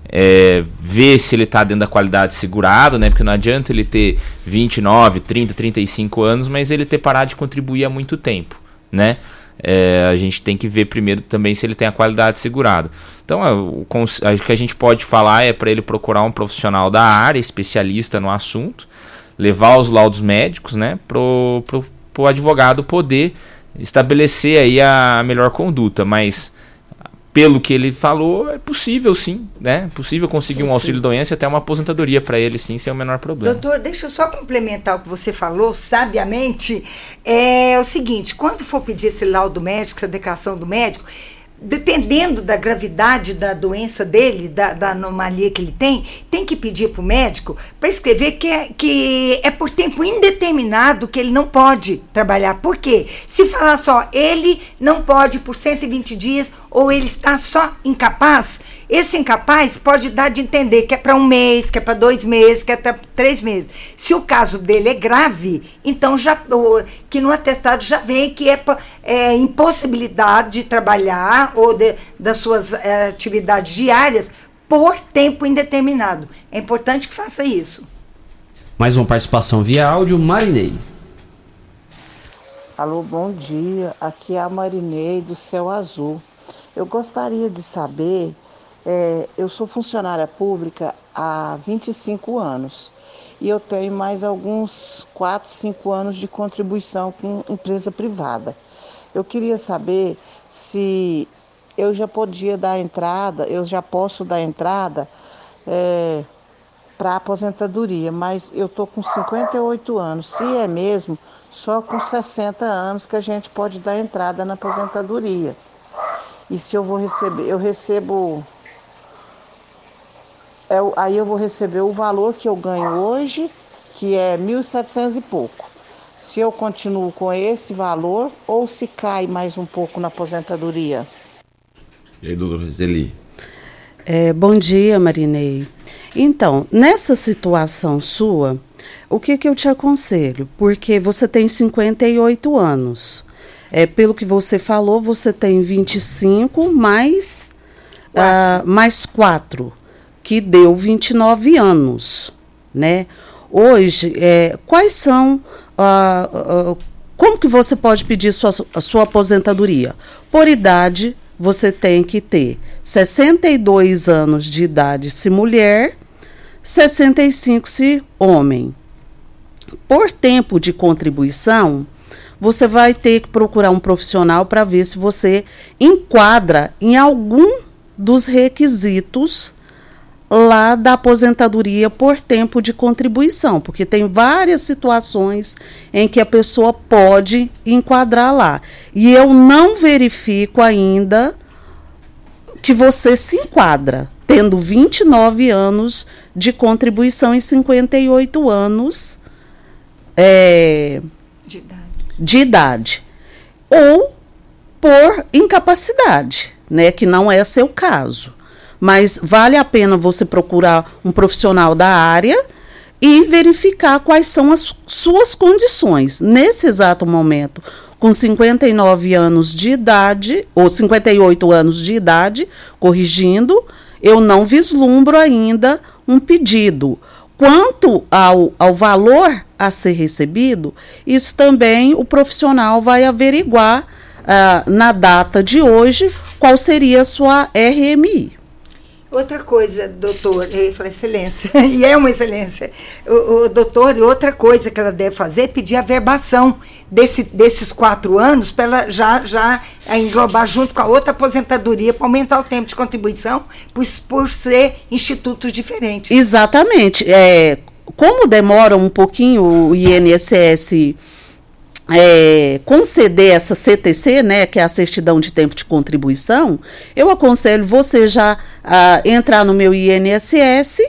é, ver se ele está dentro da qualidade segurado, né, porque não adianta ele ter 29, 30, 35 anos, mas ele ter parado de contribuir há muito tempo, né? É, a gente tem que ver primeiro também se ele tem a qualidade segurado. Então, é, o, o que a gente pode falar é para ele procurar um profissional da área, especialista no assunto, levar os laudos médicos, né, pro, pro para o advogado poder estabelecer aí a melhor conduta, mas pelo que ele falou, é possível sim, né? É possível conseguir um auxílio doença e até uma aposentadoria para ele sim, sem o menor problema. Doutor, deixa eu só complementar o que você falou, sabiamente. É o seguinte, quando for pedir esse laudo médico, essa declaração do médico, dependendo da gravidade da doença dele, da, da anomalia que ele tem, tem que pedir para o médico para escrever que é, que é por tempo indeterminado que ele não pode trabalhar. Por quê? Se falar só, ele não pode por 120 dias ou ele está só incapaz, esse incapaz pode dar de entender que é para um mês, que é para dois meses, que é para três meses. Se o caso dele é grave, então já que no atestado já vem que é, é impossibilidade de trabalhar ou de, das suas é, atividades diárias por tempo indeterminado. É importante que faça isso. Mais uma participação via áudio, Marinei. Alô, bom dia. Aqui é a Marinei do Céu Azul. Eu gostaria de saber é, eu sou funcionária pública há 25 anos e eu tenho mais alguns 4, 5 anos de contribuição com empresa privada. Eu queria saber se eu já podia dar entrada, eu já posso dar entrada é, para aposentadoria, mas eu estou com 58 anos. Se é mesmo, só com 60 anos que a gente pode dar entrada na aposentadoria. E se eu vou receber, eu recebo é, aí eu vou receber o valor que eu ganho hoje, que é 1.700 e pouco. Se eu continuo com esse valor ou se cai mais um pouco na aposentadoria. E aí, doutor Roseli? É, bom dia, Marinei. Então, nessa situação sua, o que, que eu te aconselho? Porque você tem 58 anos. É, pelo que você falou, você tem 25 mais, uh, mais 4 que deu 29 anos, né? Hoje, é, quais são uh, uh, como que você pode pedir sua, a sua aposentadoria? Por idade, você tem que ter 62 anos de idade se mulher, 65 se homem, por tempo de contribuição, você vai ter que procurar um profissional para ver se você enquadra em algum dos requisitos lá da aposentadoria por tempo de contribuição, porque tem várias situações em que a pessoa pode enquadrar lá. E eu não verifico ainda que você se enquadra, tendo 29 anos de contribuição e 58 anos é, De idade. de idade. Ou por incapacidade, né, que não é seu caso. Mas vale a pena você procurar um profissional da área e verificar quais são as suas condições. Nesse exato momento, com 59 anos de idade, ou 58 anos de idade, corrigindo, eu não vislumbro ainda um pedido. Quanto ao, ao valor a ser recebido, isso também o profissional vai averiguar ah, na data de hoje qual seria a sua RMI. Outra coisa, doutor, eu falar excelência, e é uma excelência. O, o doutor, outra coisa que ela deve fazer é pedir a verbação desse, desses quatro anos para ela já, já englobar junto com a outra aposentadoria para aumentar o tempo de contribuição, por, por ser institutos diferentes. Exatamente. É, como demora um pouquinho o INSS é, conceder essa CTC, né, que é a certidão de tempo de contribuição, eu aconselho você já a entrar no meu INSS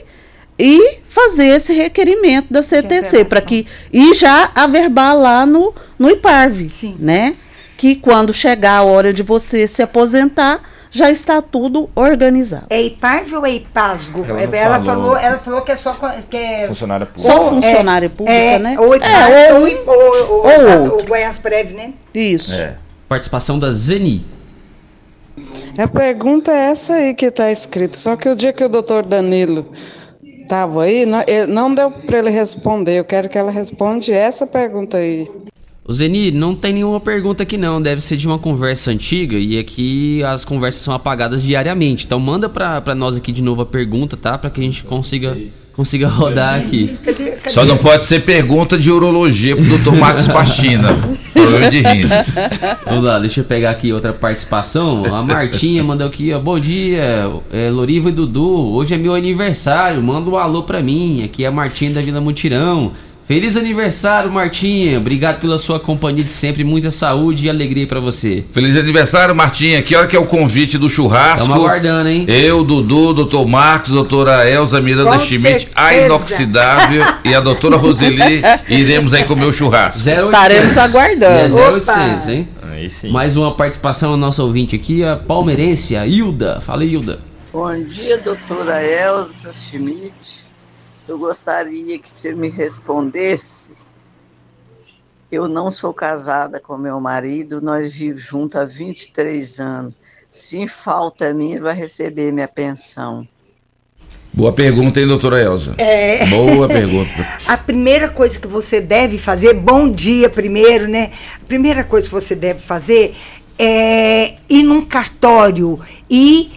e fazer esse requerimento da CTC para que e já averbar lá no no IPARV, né? Que quando chegar a hora de você se aposentar, já está tudo organizado. É IPARV ou é IPASGO? Ela Ela, não falou. falou. ela falou que é só que é Funcionária Só ou- funcionária é, pública, é, né? Ou É, ou- ou, ou, ou, ou. Goiás Prev, né? Isso. Participação da Zeni. A pergunta é essa aí que está escrita. Só que o dia que o doutor Danilo estava aí, não, não deu para ele responder. Eu quero que ela responda essa pergunta aí. O Zeni, não tem nenhuma pergunta aqui não, deve ser de uma conversa antiga e aqui as conversas são apagadas diariamente. Então manda pra, pra nós aqui de novo a pergunta, tá? Pra que a gente consiga, consiga rodar aqui. Só não pode ser pergunta de urologia pro Dr. Marcos Pastina. Problema de rins. Vamos lá, deixa eu pegar aqui outra participação. A Martinha mandou aqui, ó. Bom dia, é, Loriva e Dudu. Hoje é meu aniversário. Manda um alô pra mim. Aqui é a Martinha da Vila Mutirão. Feliz aniversário, Martinha. Obrigado pela sua companhia de sempre. Muita saúde e alegria pra você. Feliz aniversário, Martinha. Que hora que é o convite do churrasco? Tamo aguardando, hein? Eu, Dudu, doutor Marcos, doutora Elza Miranda Com Schmidt, a certeza. inoxidável e a doutora Roseli. Iremos aí comer o churrasco. 0800. É 0800, Opa! hein? Aí sim. Mais uma participação do nosso ouvinte aqui, a palmeirense, a Hilda. Fala, Hilda. Bom dia, doutora Elza Schmidt. Eu gostaria que você me respondesse. Eu não sou casada com meu marido, nós vivemos juntos há 23 anos. Se falta minha, ele vai receber minha pensão. Boa pergunta, hein, doutora Elza? É. Boa pergunta. A primeira coisa que você deve fazer, bom dia primeiro, né? A primeira coisa que você deve fazer é ir num cartório e,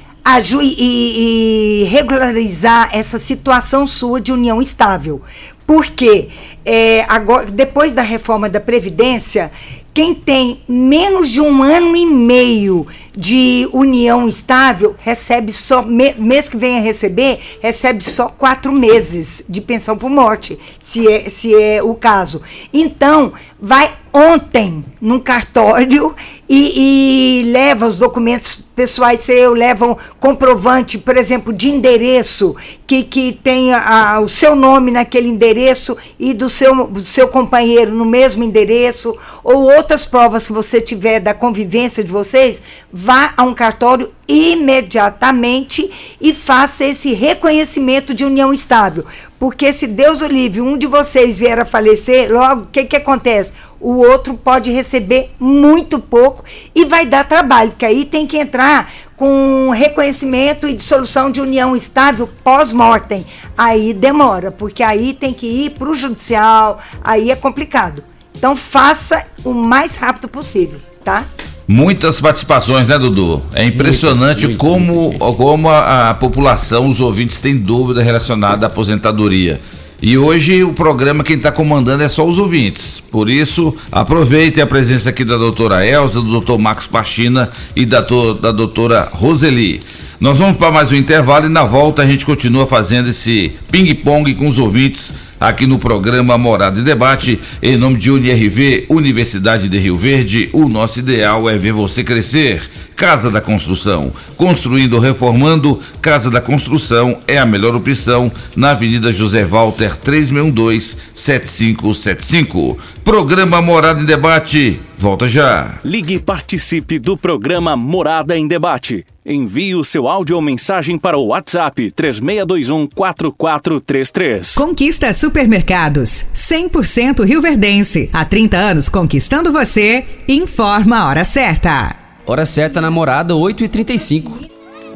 e- e regularizar essa situação sua de união estável. Porque é, agora, depois da reforma da Previdência, quem tem menos de um ano e meio de união estável recebe só, mês que vem a receber, recebe só quatro meses de pensão por morte, se é, se é o caso. Então, vai ontem num cartório e, e leva os documentos pessoais seus, leva um comprovante, por exemplo, de endereço, que, que tenha o seu nome naquele endereço e do seu, do seu companheiro no mesmo endereço, ou outras provas que você tiver da convivência de vocês, vá a um cartório imediatamente e faça esse reconhecimento de união estável. Porque se Deus o livre, um de vocês vier a falecer, logo, o que, que acontece? O outro pode receber muito pouco e vai dar trabalho, porque aí tem que entrar com reconhecimento e dissolução de união estável pós-mortem. Aí demora, porque aí tem que ir para o judicial, aí é complicado. Então faça o mais rápido possível, tá? Muitas participações, né, Dudu? É impressionante como, como a, a população, os ouvintes, têm dúvida relacionada à aposentadoria. E hoje o programa quem está comandando é só os ouvintes. Por isso, aproveite a presença aqui da doutora Elza, do doutor Marcos Pachina e da, da doutora Roseli. Nós vamos para mais um intervalo e na volta a gente continua fazendo esse ping-pong com os ouvintes aqui no programa Morada e Debate. Em nome de UniRV, Universidade de Rio Verde, o nosso ideal é ver você crescer. Casa da Construção. Construindo ou reformando, Casa da Construção é a melhor opção na Avenida José Walter 3612-7575. Programa Morada em Debate. Volta já. Ligue e participe do programa Morada em Debate. Envie o seu áudio ou mensagem para o WhatsApp 36214433. Conquista Supermercados, 100% rioverdense. Há 30 anos conquistando você. Informa a hora certa. Hora certa, namorada, 8h35.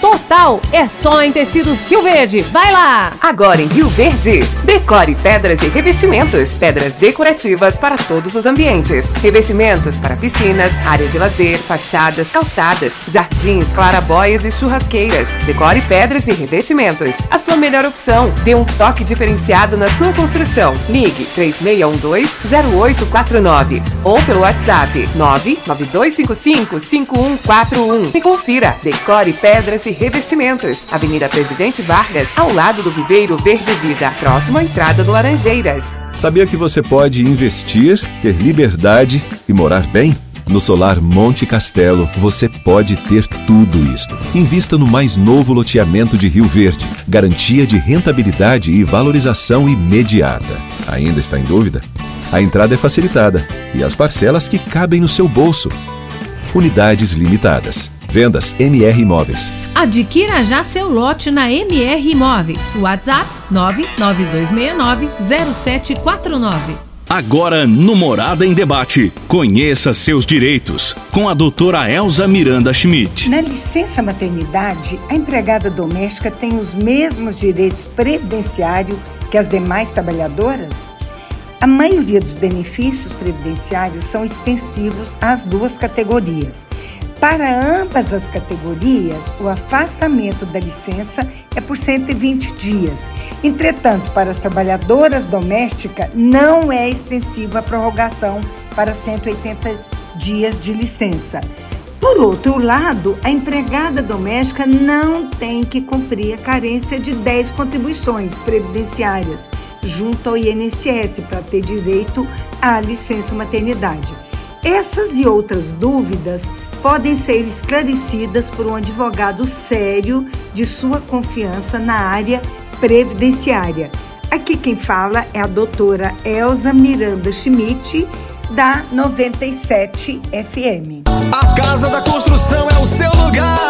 total. É só em tecidos Rio Verde. Vai lá! Agora em Rio Verde, decore pedras e revestimentos, pedras decorativas para todos os ambientes, revestimentos para piscinas, áreas de lazer, fachadas, calçadas, jardins, clarabóias e churrasqueiras. Decore pedras e revestimentos. A sua melhor opção. Dê um toque diferenciado na sua construção. Ligue 3612-0849 ou pelo WhatsApp 99255-5141 e confira. Decore pedras e revestimentos. Avenida Presidente Vargas, ao lado do Viveiro Verde Vida, próximo à entrada do Laranjeiras. Sabia que você pode investir, ter liberdade e morar bem? No Solar Monte Castelo, você pode ter tudo isto. Invista no mais novo loteamento de Rio Verde. Garantia de rentabilidade e valorização imediata. Ainda está em dúvida? A entrada é facilitada e as parcelas que cabem no seu bolso. Unidades limitadas. Vendas MR Imóveis. Adquira já seu lote na MR Imóveis. WhatsApp 992690749. Agora no Morada em Debate. Conheça seus direitos com a doutora Elza Miranda Schmidt. Na licença maternidade, a empregada doméstica tem os mesmos direitos previdenciários que as demais trabalhadoras? A maioria dos benefícios previdenciários são extensivos às duas categorias. Para ambas as categorias, o afastamento da licença é por 120 dias. Entretanto, para as trabalhadoras domésticas, não é extensiva a prorrogação para 180 dias de licença. Por outro lado, a empregada doméstica não tem que cumprir a carência de 10 contribuições previdenciárias junto ao INSS para ter direito à licença maternidade. Essas e outras dúvidas podem ser esclarecidas por um advogado sério de sua confiança na área previdenciária. Aqui quem fala é a doutora Elza Miranda Schmidt, da 97 FM. A Casa da Construção é o seu lugar.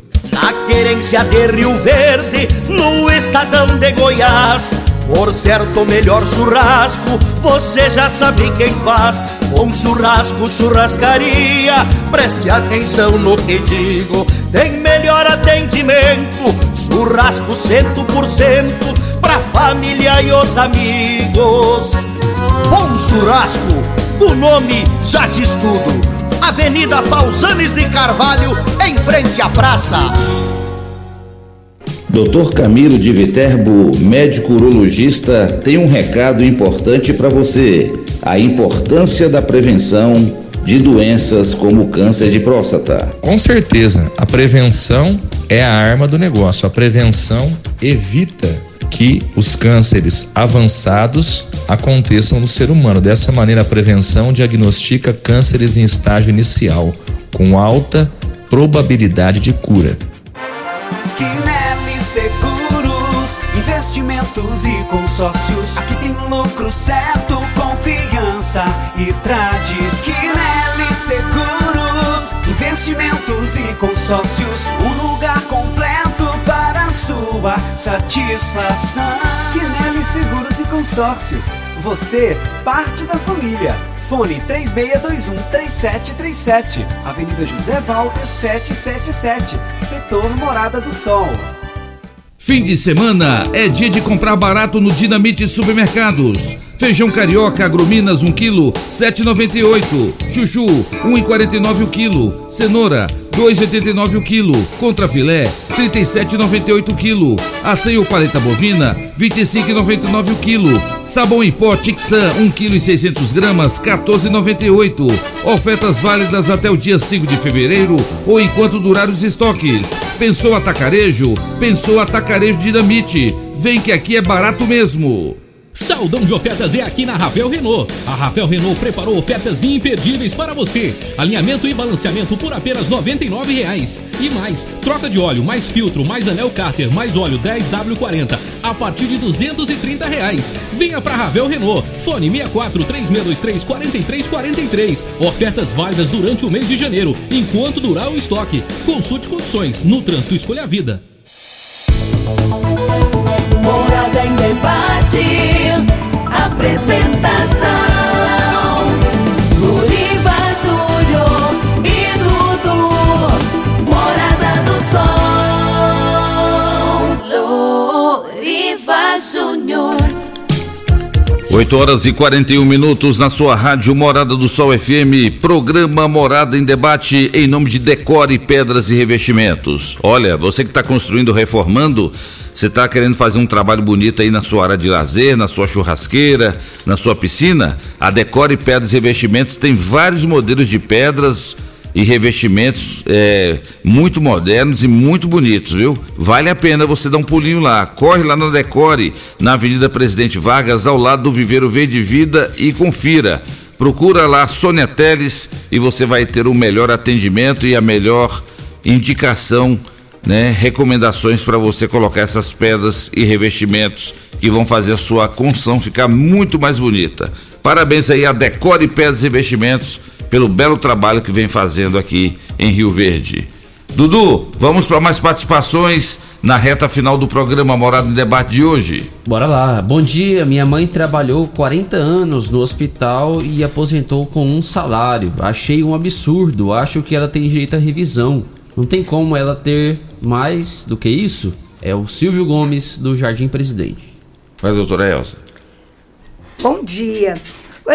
Na querência de Rio Verde, no estadão de Goiás. Por certo, melhor churrasco, você já sabe quem faz. Com churrasco, churrascaria, preste atenção no que digo. Tem melhor atendimento, churrasco cento por cento, pra família e os amigos. Bom churrasco, o nome já diz tudo. Avenida Pausanes de Carvalho, em frente à praça. Dr. Camilo de Viterbo, médico urologista, tem um recado importante para você: a importância da prevenção de doenças como câncer de próstata. Com certeza, a prevenção é a arma do negócio. A prevenção evita que os cânceres avançados aconteçam no ser humano. Dessa maneira, a prevenção diagnostica cânceres em estágio inicial, com alta probabilidade de cura. Quinelli Seguros, investimentos e consórcios. Aqui tem lucro certo, confiança e tradição. Quinelli Seguros, investimentos e consórcios. Um lugar completo sua satisfação. Quinelli Seguros e Consórcios. Você, parte da família. Fone 3621-3737. Avenida José Walter 777. Setor Morada do Sol. Fim de semana é dia de comprar barato no Dinamite Supermercados. Feijão carioca agrominas 1 kg 7,98. Chuchu 1,49 o quilo. Cenoura 2,89 o quilo. Contra filé 37,98 o quilo. Aceio paleta bovina 25,99 o quilo. Sabão em pó Tixan 1 kg 600 gramas 14,98. Ofertas válidas até o dia 5 de fevereiro ou enquanto durar os estoques. Pensou atacarejo? Pensou atacarejo dinamite. Vem que aqui é barato mesmo. Saldão de ofertas é aqui na Ravel Renault. A Ravel Renault preparou ofertas imperdíveis para você. Alinhamento e balanceamento por apenas R$ 99,00. E mais, troca de óleo, mais filtro, mais anel cárter, mais óleo 10W40 a partir de 230 reais. Venha para Ravel Renault. Fone 64 3623 4343. Ofertas válidas durante o mês de janeiro, enquanto durar o estoque. Consulte condições. No trânsito escolha a vida. Debate. Apresentação: Luriva Júnior e Dudu. Morada do Sol. Luriva Júnior. 8 horas e 41 minutos na sua rádio Morada do Sol FM, programa Morada em Debate em nome de Decore Pedras e Revestimentos. Olha, você que está construindo, reformando, você está querendo fazer um trabalho bonito aí na sua área de lazer, na sua churrasqueira, na sua piscina? A Decore Pedras e Revestimentos tem vários modelos de pedras e revestimentos é, muito modernos e muito bonitos, viu? Vale a pena você dar um pulinho lá. Corre lá na Decore, na Avenida Presidente Vargas, ao lado do Viveiro Verde Vida e confira. Procura lá Sônia Teles e você vai ter o melhor atendimento e a melhor indicação, né? Recomendações para você colocar essas pedras e revestimentos que vão fazer a sua construção ficar muito mais bonita. Parabéns aí a Decore Pedras e Revestimentos pelo belo trabalho que vem fazendo aqui em Rio Verde. Dudu, vamos para mais participações na reta final do programa Morada em Debate de hoje. Bora lá. Bom dia. Minha mãe trabalhou 40 anos no hospital e aposentou com um salário. Achei um absurdo. Acho que ela tem direito à revisão. Não tem como ela ter mais do que isso? É o Silvio Gomes do Jardim Presidente. Mas, doutora Elza. Bom dia.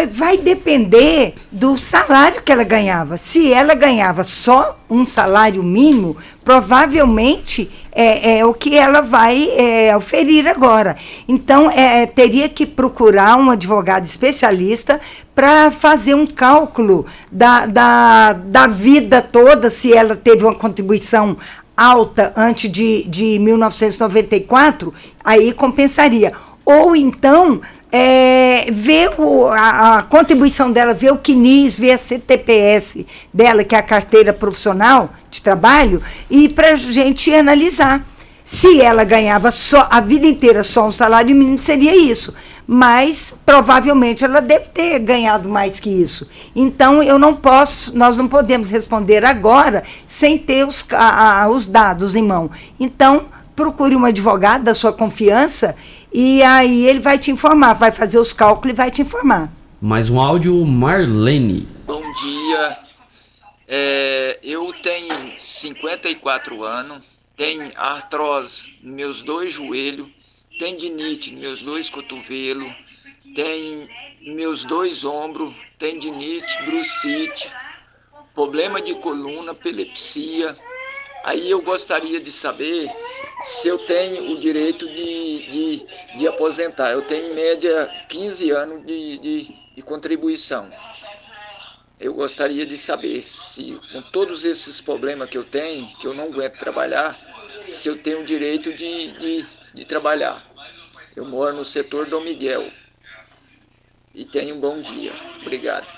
Vai depender do salário que ela ganhava. Se ela ganhava só um salário mínimo, provavelmente é, é o que ela vai é, oferir agora. Então, é, teria que procurar um advogado especialista para fazer um cálculo da, da, da vida toda, se ela teve uma contribuição alta antes de, de 1994, aí compensaria. Ou então é, ver o, a, a, contribuição dela, ver o CNIS, ver a CTPS dela, que é a carteira profissional de trabalho, e para a gente analisar. Se ela ganhava só a vida inteira só um salário mínimo, seria isso. Mas provavelmente ela deve ter ganhado mais que isso. Então eu não posso, nós não podemos responder agora sem ter os, a, os dados em mão. Então, procure um advogado da sua confiança e aí ele vai te informar, vai fazer os cálculos e vai te informar. Mais um áudio, Marlene. Bom dia. É, eu tenho 54 anos, tenho artrose nos meus dois joelhos, tendinite nos meus dois cotovelos, tenho meus dois ombros, tendinite, brucite, problema de coluna, epilepsia. Aí eu gostaria de saber se eu tenho o direito de, de, de aposentar. Eu tenho em média 15 anos de, de, de contribuição. Eu gostaria de saber se, com todos esses problemas que eu tenho, que eu não aguento trabalhar, se eu tenho o direito de, de, de trabalhar. Eu moro no setor Dom Miguel. E tenho um bom dia. Obrigado.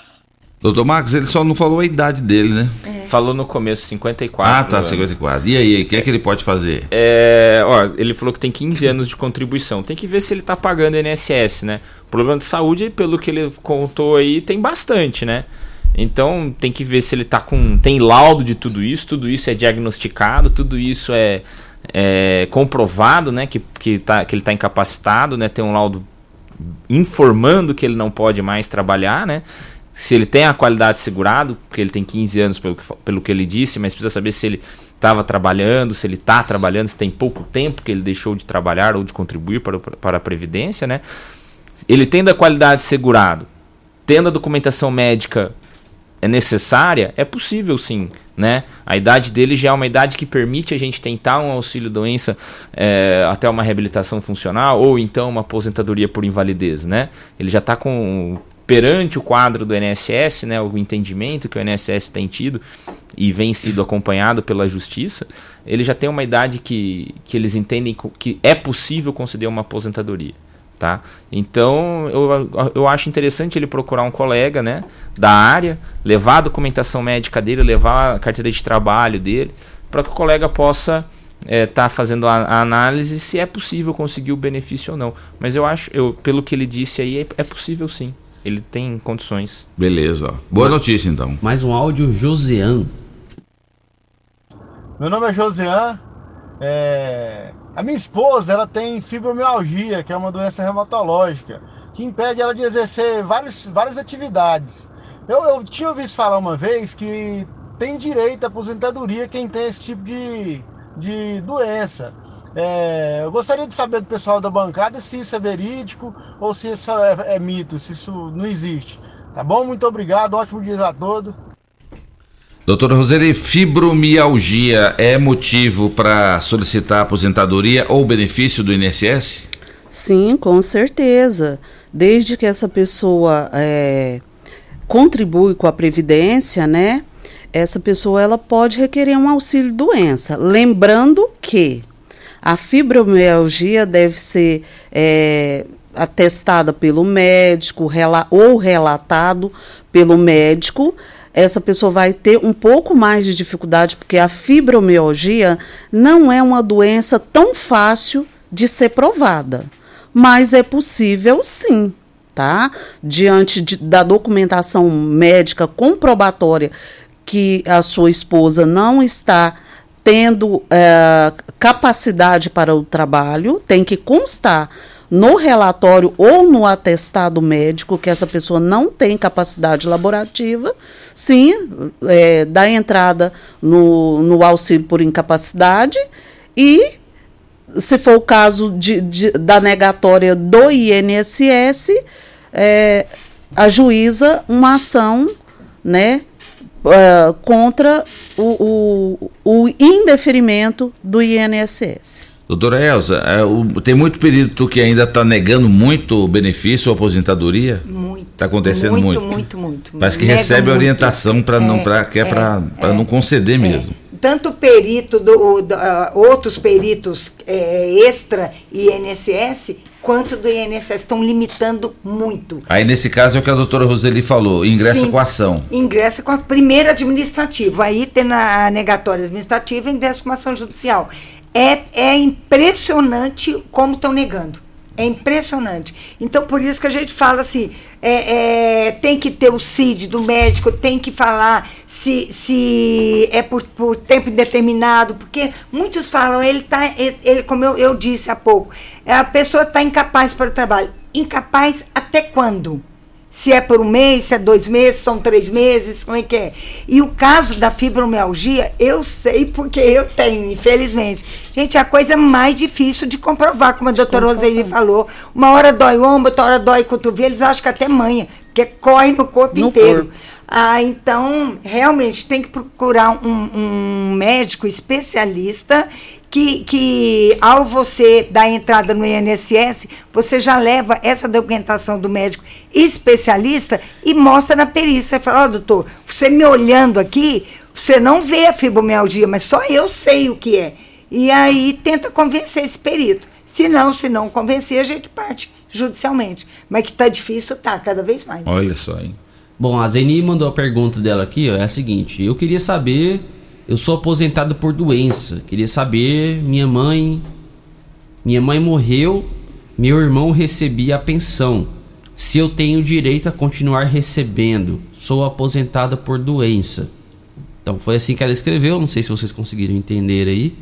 Doutor Marcos, ele só não falou a idade dele, né? É. Falou no começo, 54. Ah, tá, anos. 54. E aí, o que é que ele pode fazer? É, ó, ele falou que tem 15 anos de contribuição. Tem que ver se ele tá pagando INSS, né? O problema de saúde, pelo que ele contou aí, tem bastante, né? Então tem que ver se ele tá com. tem laudo de tudo isso, tudo isso é diagnosticado, tudo isso é, é comprovado, né? Que, que, tá, que ele está incapacitado, né? Tem um laudo informando que ele não pode mais trabalhar, né? Se ele tem a qualidade segurado, porque ele tem 15 anos pelo que, pelo que ele disse, mas precisa saber se ele estava trabalhando, se ele está trabalhando, se tem pouco tempo que ele deixou de trabalhar ou de contribuir para, para a Previdência, né? Ele tendo a qualidade segurado, tendo a documentação médica é necessária, é possível sim, né? A idade dele já é uma idade que permite a gente tentar um auxílio doença é, até uma reabilitação funcional ou então uma aposentadoria por invalidez, né? Ele já está com perante o quadro do INSS, né, o entendimento que o INSS tem tido e vem sido acompanhado pela justiça, ele já tem uma idade que, que eles entendem que é possível conceder uma aposentadoria. Tá? Então eu, eu acho interessante ele procurar um colega né, da área, levar a documentação médica dele, levar a carteira de trabalho dele, para que o colega possa estar é, tá fazendo a, a, análise se é possível conseguir o benefício ou não. Mas eu acho, eu, pelo que ele disse aí, é, é possível sim ele tem condições. Beleza. Boa notícia então. Mais um áudio, Josean. Meu nome é Josean. É... A minha esposa ela tem fibromialgia, que é uma doença reumatológica, que impede ela de exercer vários, várias atividades. Eu, eu tinha ouvido falar uma vez que tem direito à aposentadoria quem tem esse tipo de, de doença. É, eu gostaria de saber do pessoal da bancada se isso é verídico ou se isso é, é mito, se isso não existe. Tá bom? Muito obrigado, ótimo dia a todos. Doutora Roseli, fibromialgia é motivo para solicitar aposentadoria ou benefício do INSS? Sim, com certeza. Desde que essa pessoa é, contribui com a Previdência, né? Essa pessoa ela pode requerer um auxílio doença. Lembrando que a fibromialgia deve ser é, atestada pelo médico rela ou relatado pelo médico. Essa pessoa vai ter um pouco mais de dificuldade, porque a fibromialgia não é uma doença tão fácil de ser provada. Mas é possível sim, tá? Diante de, da documentação médica comprobatória que a sua esposa não está tendo é, capacidade para o trabalho, tem que constar no relatório ou no atestado médico que essa pessoa não tem capacidade laborativa, sim, é, dá entrada no, no auxílio por incapacidade e, se for o caso de, de da negatória do INSS, é, ajuiza uma ação né, uh, contra o, o, o, indeferimento do INSS. Doutora Elza, é, o, tem muito período que ainda está negando muito benefício ou aposentadoria? Muito. Está acontecendo muito. Muito, muito, muito. Parece que Nega recebe orientação para não, é, pra, que é, é para é, não conceder mesmo. tanto perito, do, do, uh, outros peritos é, extra INSS, quanto do INSS. Estão limitando muito. Aí, nesse caso, é o que a doutora Roseli falou: ingressa Sim, com a ação. Ingressa com a primeira administrativa. Aí, tendo a negatória administrativa, ingressa com a ação judicial. É, é impressionante como estão negando. É impressionante. Então, por isso que a gente fala assim: é, é, tem que ter o CID do médico, tem que falar se, se é por, por tempo indeterminado, porque muitos falam, ele ele, ele, como eu, eu disse há pouco, a pessoa está incapaz para o trabalho. Incapaz até quando? Se é por um mês, se é dois meses, são três meses, como é que é? E o caso da fibromialgia, eu sei porque eu tenho, infelizmente. Gente, é a coisa mais difícil de comprovar, como a doutora Roseli falou. Uma hora dói o ombro, outra hora dói o cotovelo, eles acham que até manha, porque corre no corpo no inteiro. Corpo. Ah, então, realmente, tem que procurar um, um médico especialista que, que ao você dar entrada no INSS, você já leva essa documentação do médico especialista e mostra na perícia. Você fala, ó, oh, doutor, você me olhando aqui, você não vê a fibromialgia, mas só eu sei o que é. E aí tenta convencer esse perito. Se não, se não convencer, a gente parte judicialmente. Mas que está difícil, tá, cada vez mais. Olha só, hein? Bom, a Zeni mandou a pergunta dela aqui, ó, é a seguinte: eu queria saber eu sou aposentado por doença. Queria saber, minha mãe. Minha mãe morreu, meu irmão recebia a pensão. Se eu tenho direito a continuar recebendo, sou aposentada por doença. Então foi assim que ela escreveu, não sei se vocês conseguiram entender aí.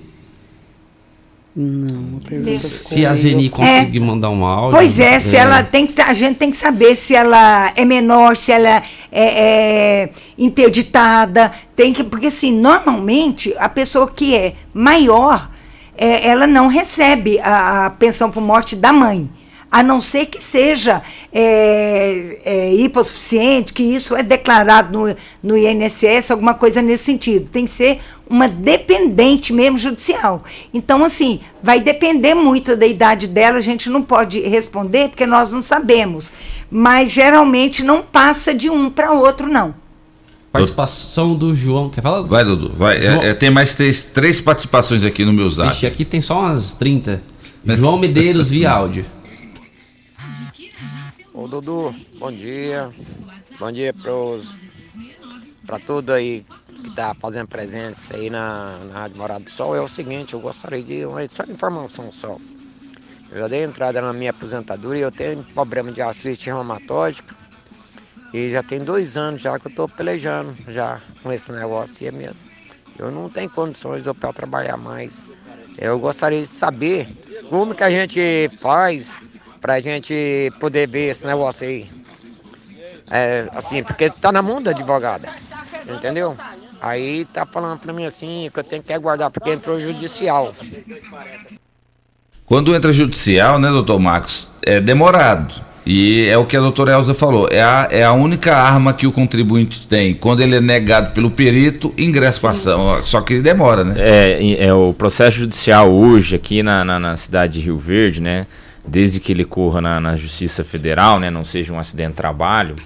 Não, se a Zeni conseguir é, mandar um áudio. Pois é, é, se ela tem que, a gente tem que saber se ela é menor, se ela é, é interditada, tem que porque assim normalmente a pessoa que é maior, é, ela não recebe a, a pensão por morte da mãe a não ser que seja é, é, hipossuficiente, que isso é declarado no, no INSS, alguma coisa nesse sentido. Tem que ser uma dependente mesmo judicial. Então, assim, vai depender muito da idade dela, a gente não pode responder, porque nós não sabemos. Mas geralmente não passa de um para outro, não. Participação do João. Quer falar? Vai, Dudu. Vai. É, é, tem mais três, três participações aqui no meu zap. Ixi, aqui tem só umas 30. João Medeiros via áudio. Ô Dudu, bom dia. Bom dia pros, pra tudo aí que tá fazendo presença aí na, na Rádio Morada do Sol. É o seguinte, eu gostaria de uma só informação só. Eu já dei entrada na minha aposentadoria, eu tenho problema de artrite reumatóica e já tem dois anos já que eu tô pelejando já com esse negócio e é mesmo. Eu não tenho condições eu trabalhar mais. Eu gostaria de saber como que a gente faz pra gente poder ver esse negócio aí. É, assim, porque tá na mão da advogada, entendeu? Aí tá falando pra mim assim que eu tenho que aguardar, porque entrou judicial. Quando entra judicial, né, doutor Marcos, é demorado. E é o que a doutora Elza falou, é a, é a única arma que o contribuinte tem. Quando ele é negado pelo perito, ingressa com a ação. Só que demora, né? É, é o processo judicial hoje, aqui na, na, na cidade de Rio Verde, né? Desde que ele corra na, na Justiça Federal, né, não seja um acidente de trabalho,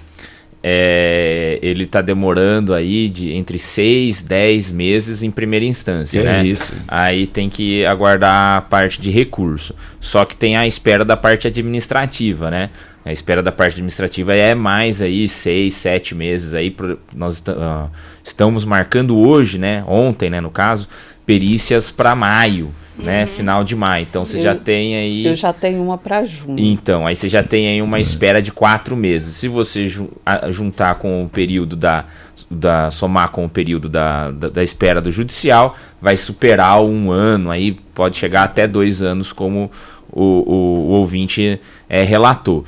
é, ele está demorando aí de entre 6 10 meses em primeira instância, é né? Isso. Aí tem que aguardar a parte de recurso. Só que tem a espera da parte administrativa, né? A espera da parte administrativa é mais aí 6, 7 meses aí. Pro, nós uh, estamos marcando hoje, né? Ontem, né, no caso, perícias para maio, né? Uhum. Final de maio. Então você eu, já tem aí. Eu já tenho uma para junho. Então, aí você já tem aí uma espera de quatro meses. Se você juntar com o período da. da somar com o período da, da, da, espera do judicial, vai superar um ano, aí pode chegar até dois anos, como o, o, o ouvinte é, relatou.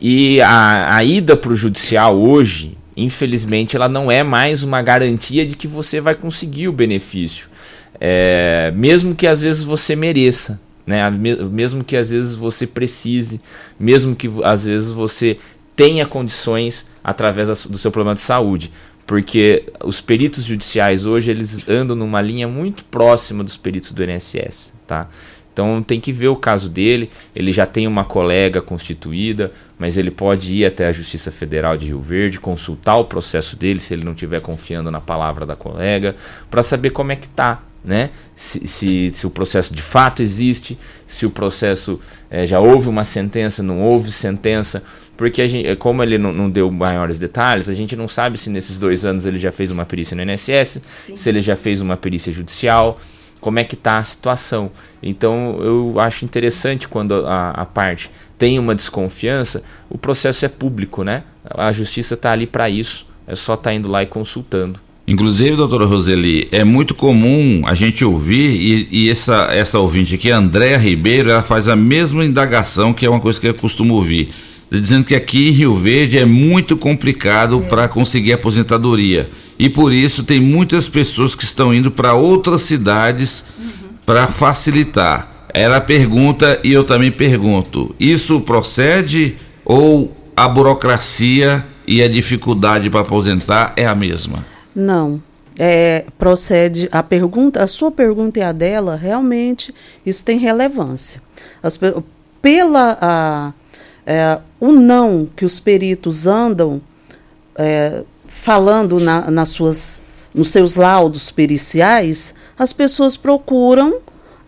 E a, a ida para o judicial hoje, infelizmente, ela não é mais uma garantia de que você vai conseguir o benefício é, mesmo que às vezes você mereça, né? mesmo que às vezes você precise, mesmo que às vezes você tenha condições através do seu problema de saúde. Porque os peritos judiciais hoje eles andam numa linha muito próxima dos peritos do INSS, tá? Então tem que ver o caso dele. Ele já tem uma colega constituída, mas ele pode ir até a Justiça Federal de Rio Verde, consultar o processo dele, se ele não estiver confiando na palavra da colega, para saber como é que tá, né? Se, se, se, o processo de fato existe, se o processo é, já houve uma sentença, não houve sentença, porque a gente, como ele não, não, deu maiores detalhes, a gente não sabe se nesses dois anos ele já fez uma perícia no INSS, Sim. se ele já fez uma perícia judicial como é que está a situação. Então eu acho interessante quando a, a, parte tem uma desconfiança, o processo é público, né? A justiça está ali para isso, é só estar tá indo lá e consultando. Inclusive, doutora Roseli, é muito comum a gente ouvir, e, e, essa, essa ouvinte aqui, Andréa Ribeiro, ela faz a mesma indagação, que é uma coisa que eu costumo ouvir, dizendo que aqui em Rio Verde é muito complicado é. para conseguir aposentadoria e por isso tem muitas pessoas que estão indo para outras cidades uhum. para facilitar. Ela pergunta e eu também pergunto: isso procede ou a burocracia e a dificuldade para aposentar é a mesma? Não. É, procede a pergunta, a sua pergunta e a dela, realmente isso tem relevância. As, pela a, é, o não que os peritos andam é, falando na, nas suas, nos seus laudos periciais, as pessoas procuram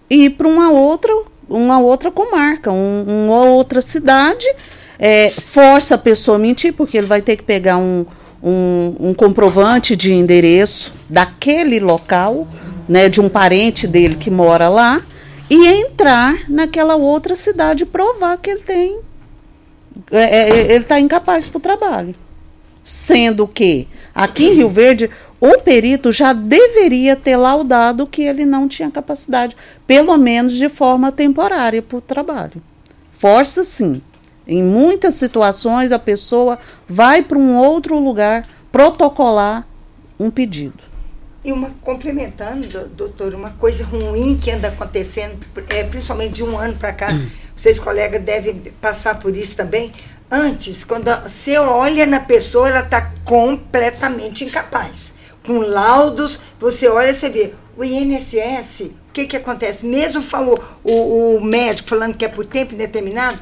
ir para uma outra, uma outra comarca, um, uma outra cidade, é, força a pessoa a mentir, porque ele vai ter que pegar um, um, um comprovante de endereço daquele local, né, de um parente dele que mora lá, e entrar naquela outra cidade e provar que ele tem. É, é, ele está incapaz para o trabalho. Sendo que aqui em Rio Verde o perito já deveria ter laudado que ele não tinha capacidade, pelo menos de forma temporária, para o trabalho. Força sim. Em muitas situações a pessoa vai para um outro lugar protocolar um pedido. E uma complementando, doutor, uma coisa ruim que anda acontecendo, é, principalmente de um ano para cá, vocês colegas devem passar por isso também Antes, quando você olha na pessoa, ela está completamente incapaz. Com laudos, você olha e você vê. O INSS, o que, que acontece? Mesmo falou o, o médico falando que é por tempo indeterminado,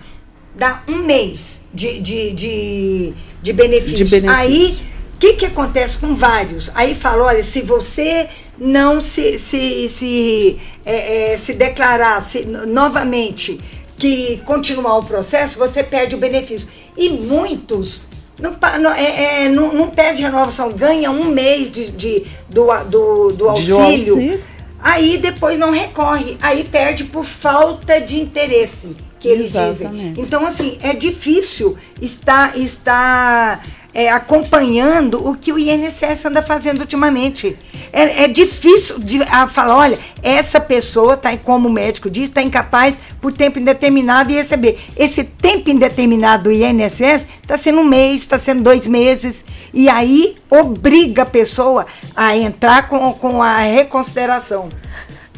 dá um mês de, de, de, de, benefício. de benefício. Aí, o que, que acontece com vários? Aí fala, olha, se você não se, se, se, é, é, se declarar se, novamente que continuar o processo, você perde o benefício. E muitos não, não, é, é, não, não pede renovação, ganha um mês de, de do, do, do auxílio, auxílio, aí depois não recorre, aí perde por falta de interesse, que eles Exatamente. dizem. Então, assim, é difícil estar, estar é, acompanhando o que o INSS anda fazendo ultimamente. É, é difícil de a falar, olha, essa pessoa está, como o médico diz, está incapaz por tempo indeterminado de receber. Esse tempo indeterminado do INSS está sendo um mês, está sendo dois meses, e aí obriga a pessoa a entrar com, com a reconsideração.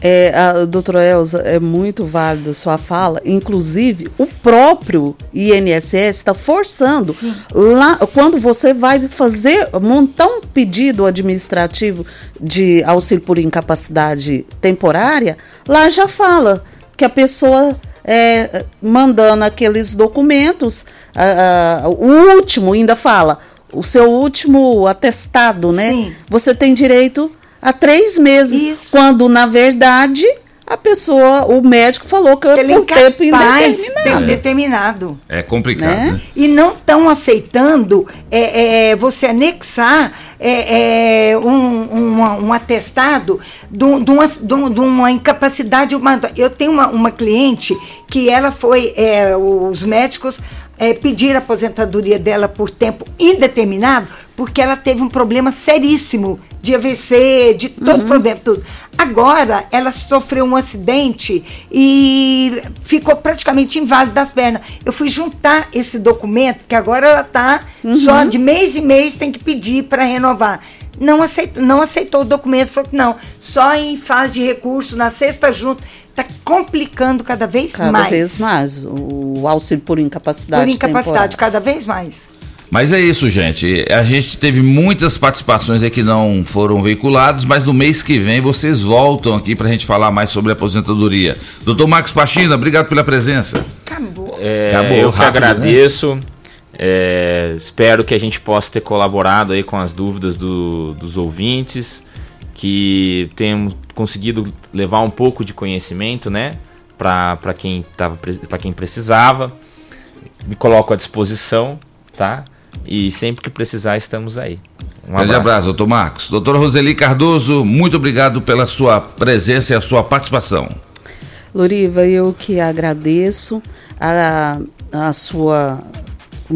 É, a doutora Elza, é muito válida a sua fala. Inclusive, o próprio INSS está forçando lá quando você vai fazer, montar um pedido administrativo de auxílio por incapacidade temporária, lá já fala que a pessoa é, mandando aqueles documentos, o último ainda fala, o seu último atestado, né? Sim. Você tem direito há três meses. Isso. Quando, na verdade, a pessoa, o médico falou que ele por é tempo indeterminado. indeterminado. É complicado. Né? Né? E não estão aceitando é, é, você anexar é, é um, um, um, atestado de, uma, de, uma, incapacidade. Uma, eu tenho uma, uma cliente que ela foi, é, os médicos é, pedir a aposentadoria dela por tempo indeterminado, porque ela teve um problema seríssimo de AVC, de todo uhum. problema, tudo. Agora, ela sofreu um acidente e ficou praticamente inválida das pernas. Eu fui juntar esse documento, que agora ela está uhum. só de mês em mês tem que pedir para renovar. Não aceitou, não aceitou o documento, falou que não, só em fase de recurso, na sexta junta está complicando cada vez cada mais. Cada vez mais. O auxílio por incapacidade. Por incapacidade, temporária. cada vez mais. Mas é isso, gente. A gente teve muitas participações aí que não foram veiculadas, mas no mês que vem vocês voltam aqui para a gente falar mais sobre a aposentadoria. Doutor Marcos Pachina, obrigado pela presença. Acabou. É, Acabou eu que rápido, né? agradeço. É, espero que a gente possa ter colaborado aí com as dúvidas do- dos ouvintes, que tenhamos conseguido levar um pouco de conhecimento, né, para quem tava quem precisava. Me coloco à disposição, tá? E sempre que precisar estamos aí. Um Grande abraço, doutor Marcos. Doutora Roseli Cardoso, muito obrigado pela sua presença e a sua participação. Loriva, eu que agradeço a, a sua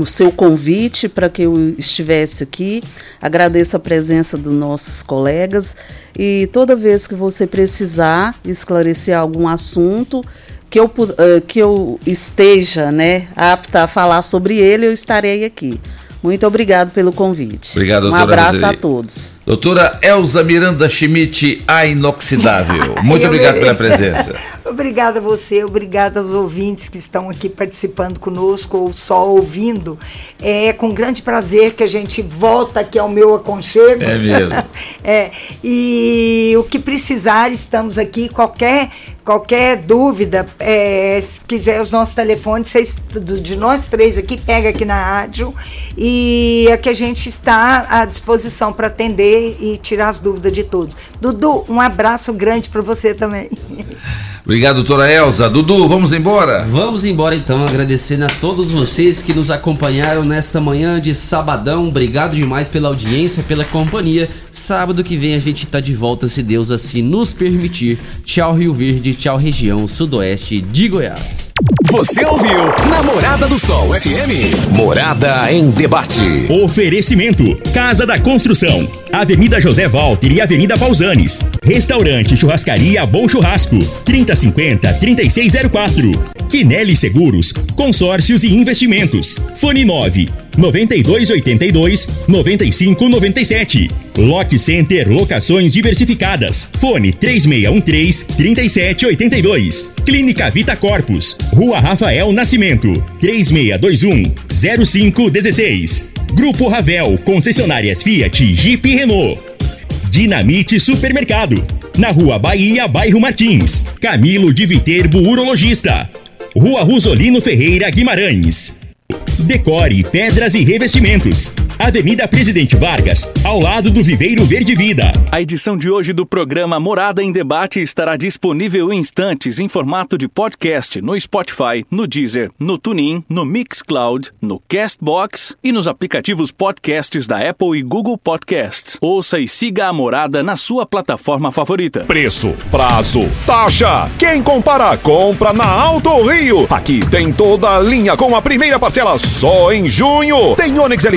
o seu convite para que eu estivesse aqui. Agradeço a presença dos nossos colegas e toda vez que você precisar esclarecer algum assunto que eu, eh, que eu esteja né, apta a falar sobre ele, eu estarei aqui. Muito obrigado pelo convite. Obrigado, Um abraço Roseli. a todos. Doutora Elza Miranda Schmidt, a inoxidável. Muito obrigado pela presença. Obrigada a você, obrigada aos ouvintes que estão aqui participando conosco ou só ouvindo. É com grande prazer que a gente volta aqui ao meu aconchego. É mesmo. É, e o que precisar, estamos aqui. Qualquer, qualquer dúvida, é, se quiser os nossos telefones, vocês, de nós três aqui, pega aqui na rádio. E é que a gente está à disposição para atender e tirar as dúvidas de todos. Dudu, um abraço grande para você também. Obrigado, doutora Elza. Dudu, vamos embora? Vamos embora então, agradecendo a todos vocês que nos acompanharam nesta manhã de sabadão. Obrigado demais pela audiência, pela companhia. Sábado que vem a gente tá de volta, se Deus assim nos permitir. Tchau Rio Verde, tchau região sudoeste de Goiás. Você ouviu Namorada do Sol FM. Morada em debate. Oferecimento: Casa da Construção, Avenida José Walter e Avenida Pausanes. Restaurante Churrascaria Bom Churrasco, 3050-3604. Quinelli Seguros, Consórcios e Investimentos. Fone 9 9282 9597. Lock Center Locações Diversificadas. Fone 3613 3782. Clínica Vita Corpus. Rua Rafael Nascimento. 3621 0516. Grupo Ravel, concessionárias Fiat, Jeep e Renault. Dinamite Supermercado. Na Rua Bahia, bairro Martins. Camilo de Viterbo, urologista. Rua Rosolino Ferreira Guimarães. Decore Pedras e Revestimentos. Avenida Presidente Vargas, ao lado do Viveiro Verde Vida. A edição de hoje do programa Morada em Debate estará disponível em instantes em formato de podcast no Spotify, no Deezer, no TuneIn, no Mixcloud, no Castbox e nos aplicativos podcasts da Apple e Google Podcasts. Ouça e siga a Morada na sua plataforma favorita. Preço, prazo, taxa. Quem compara, compra na Alto Rio. Aqui tem toda a linha com a primeira parcela só em junho. Tem Onix LT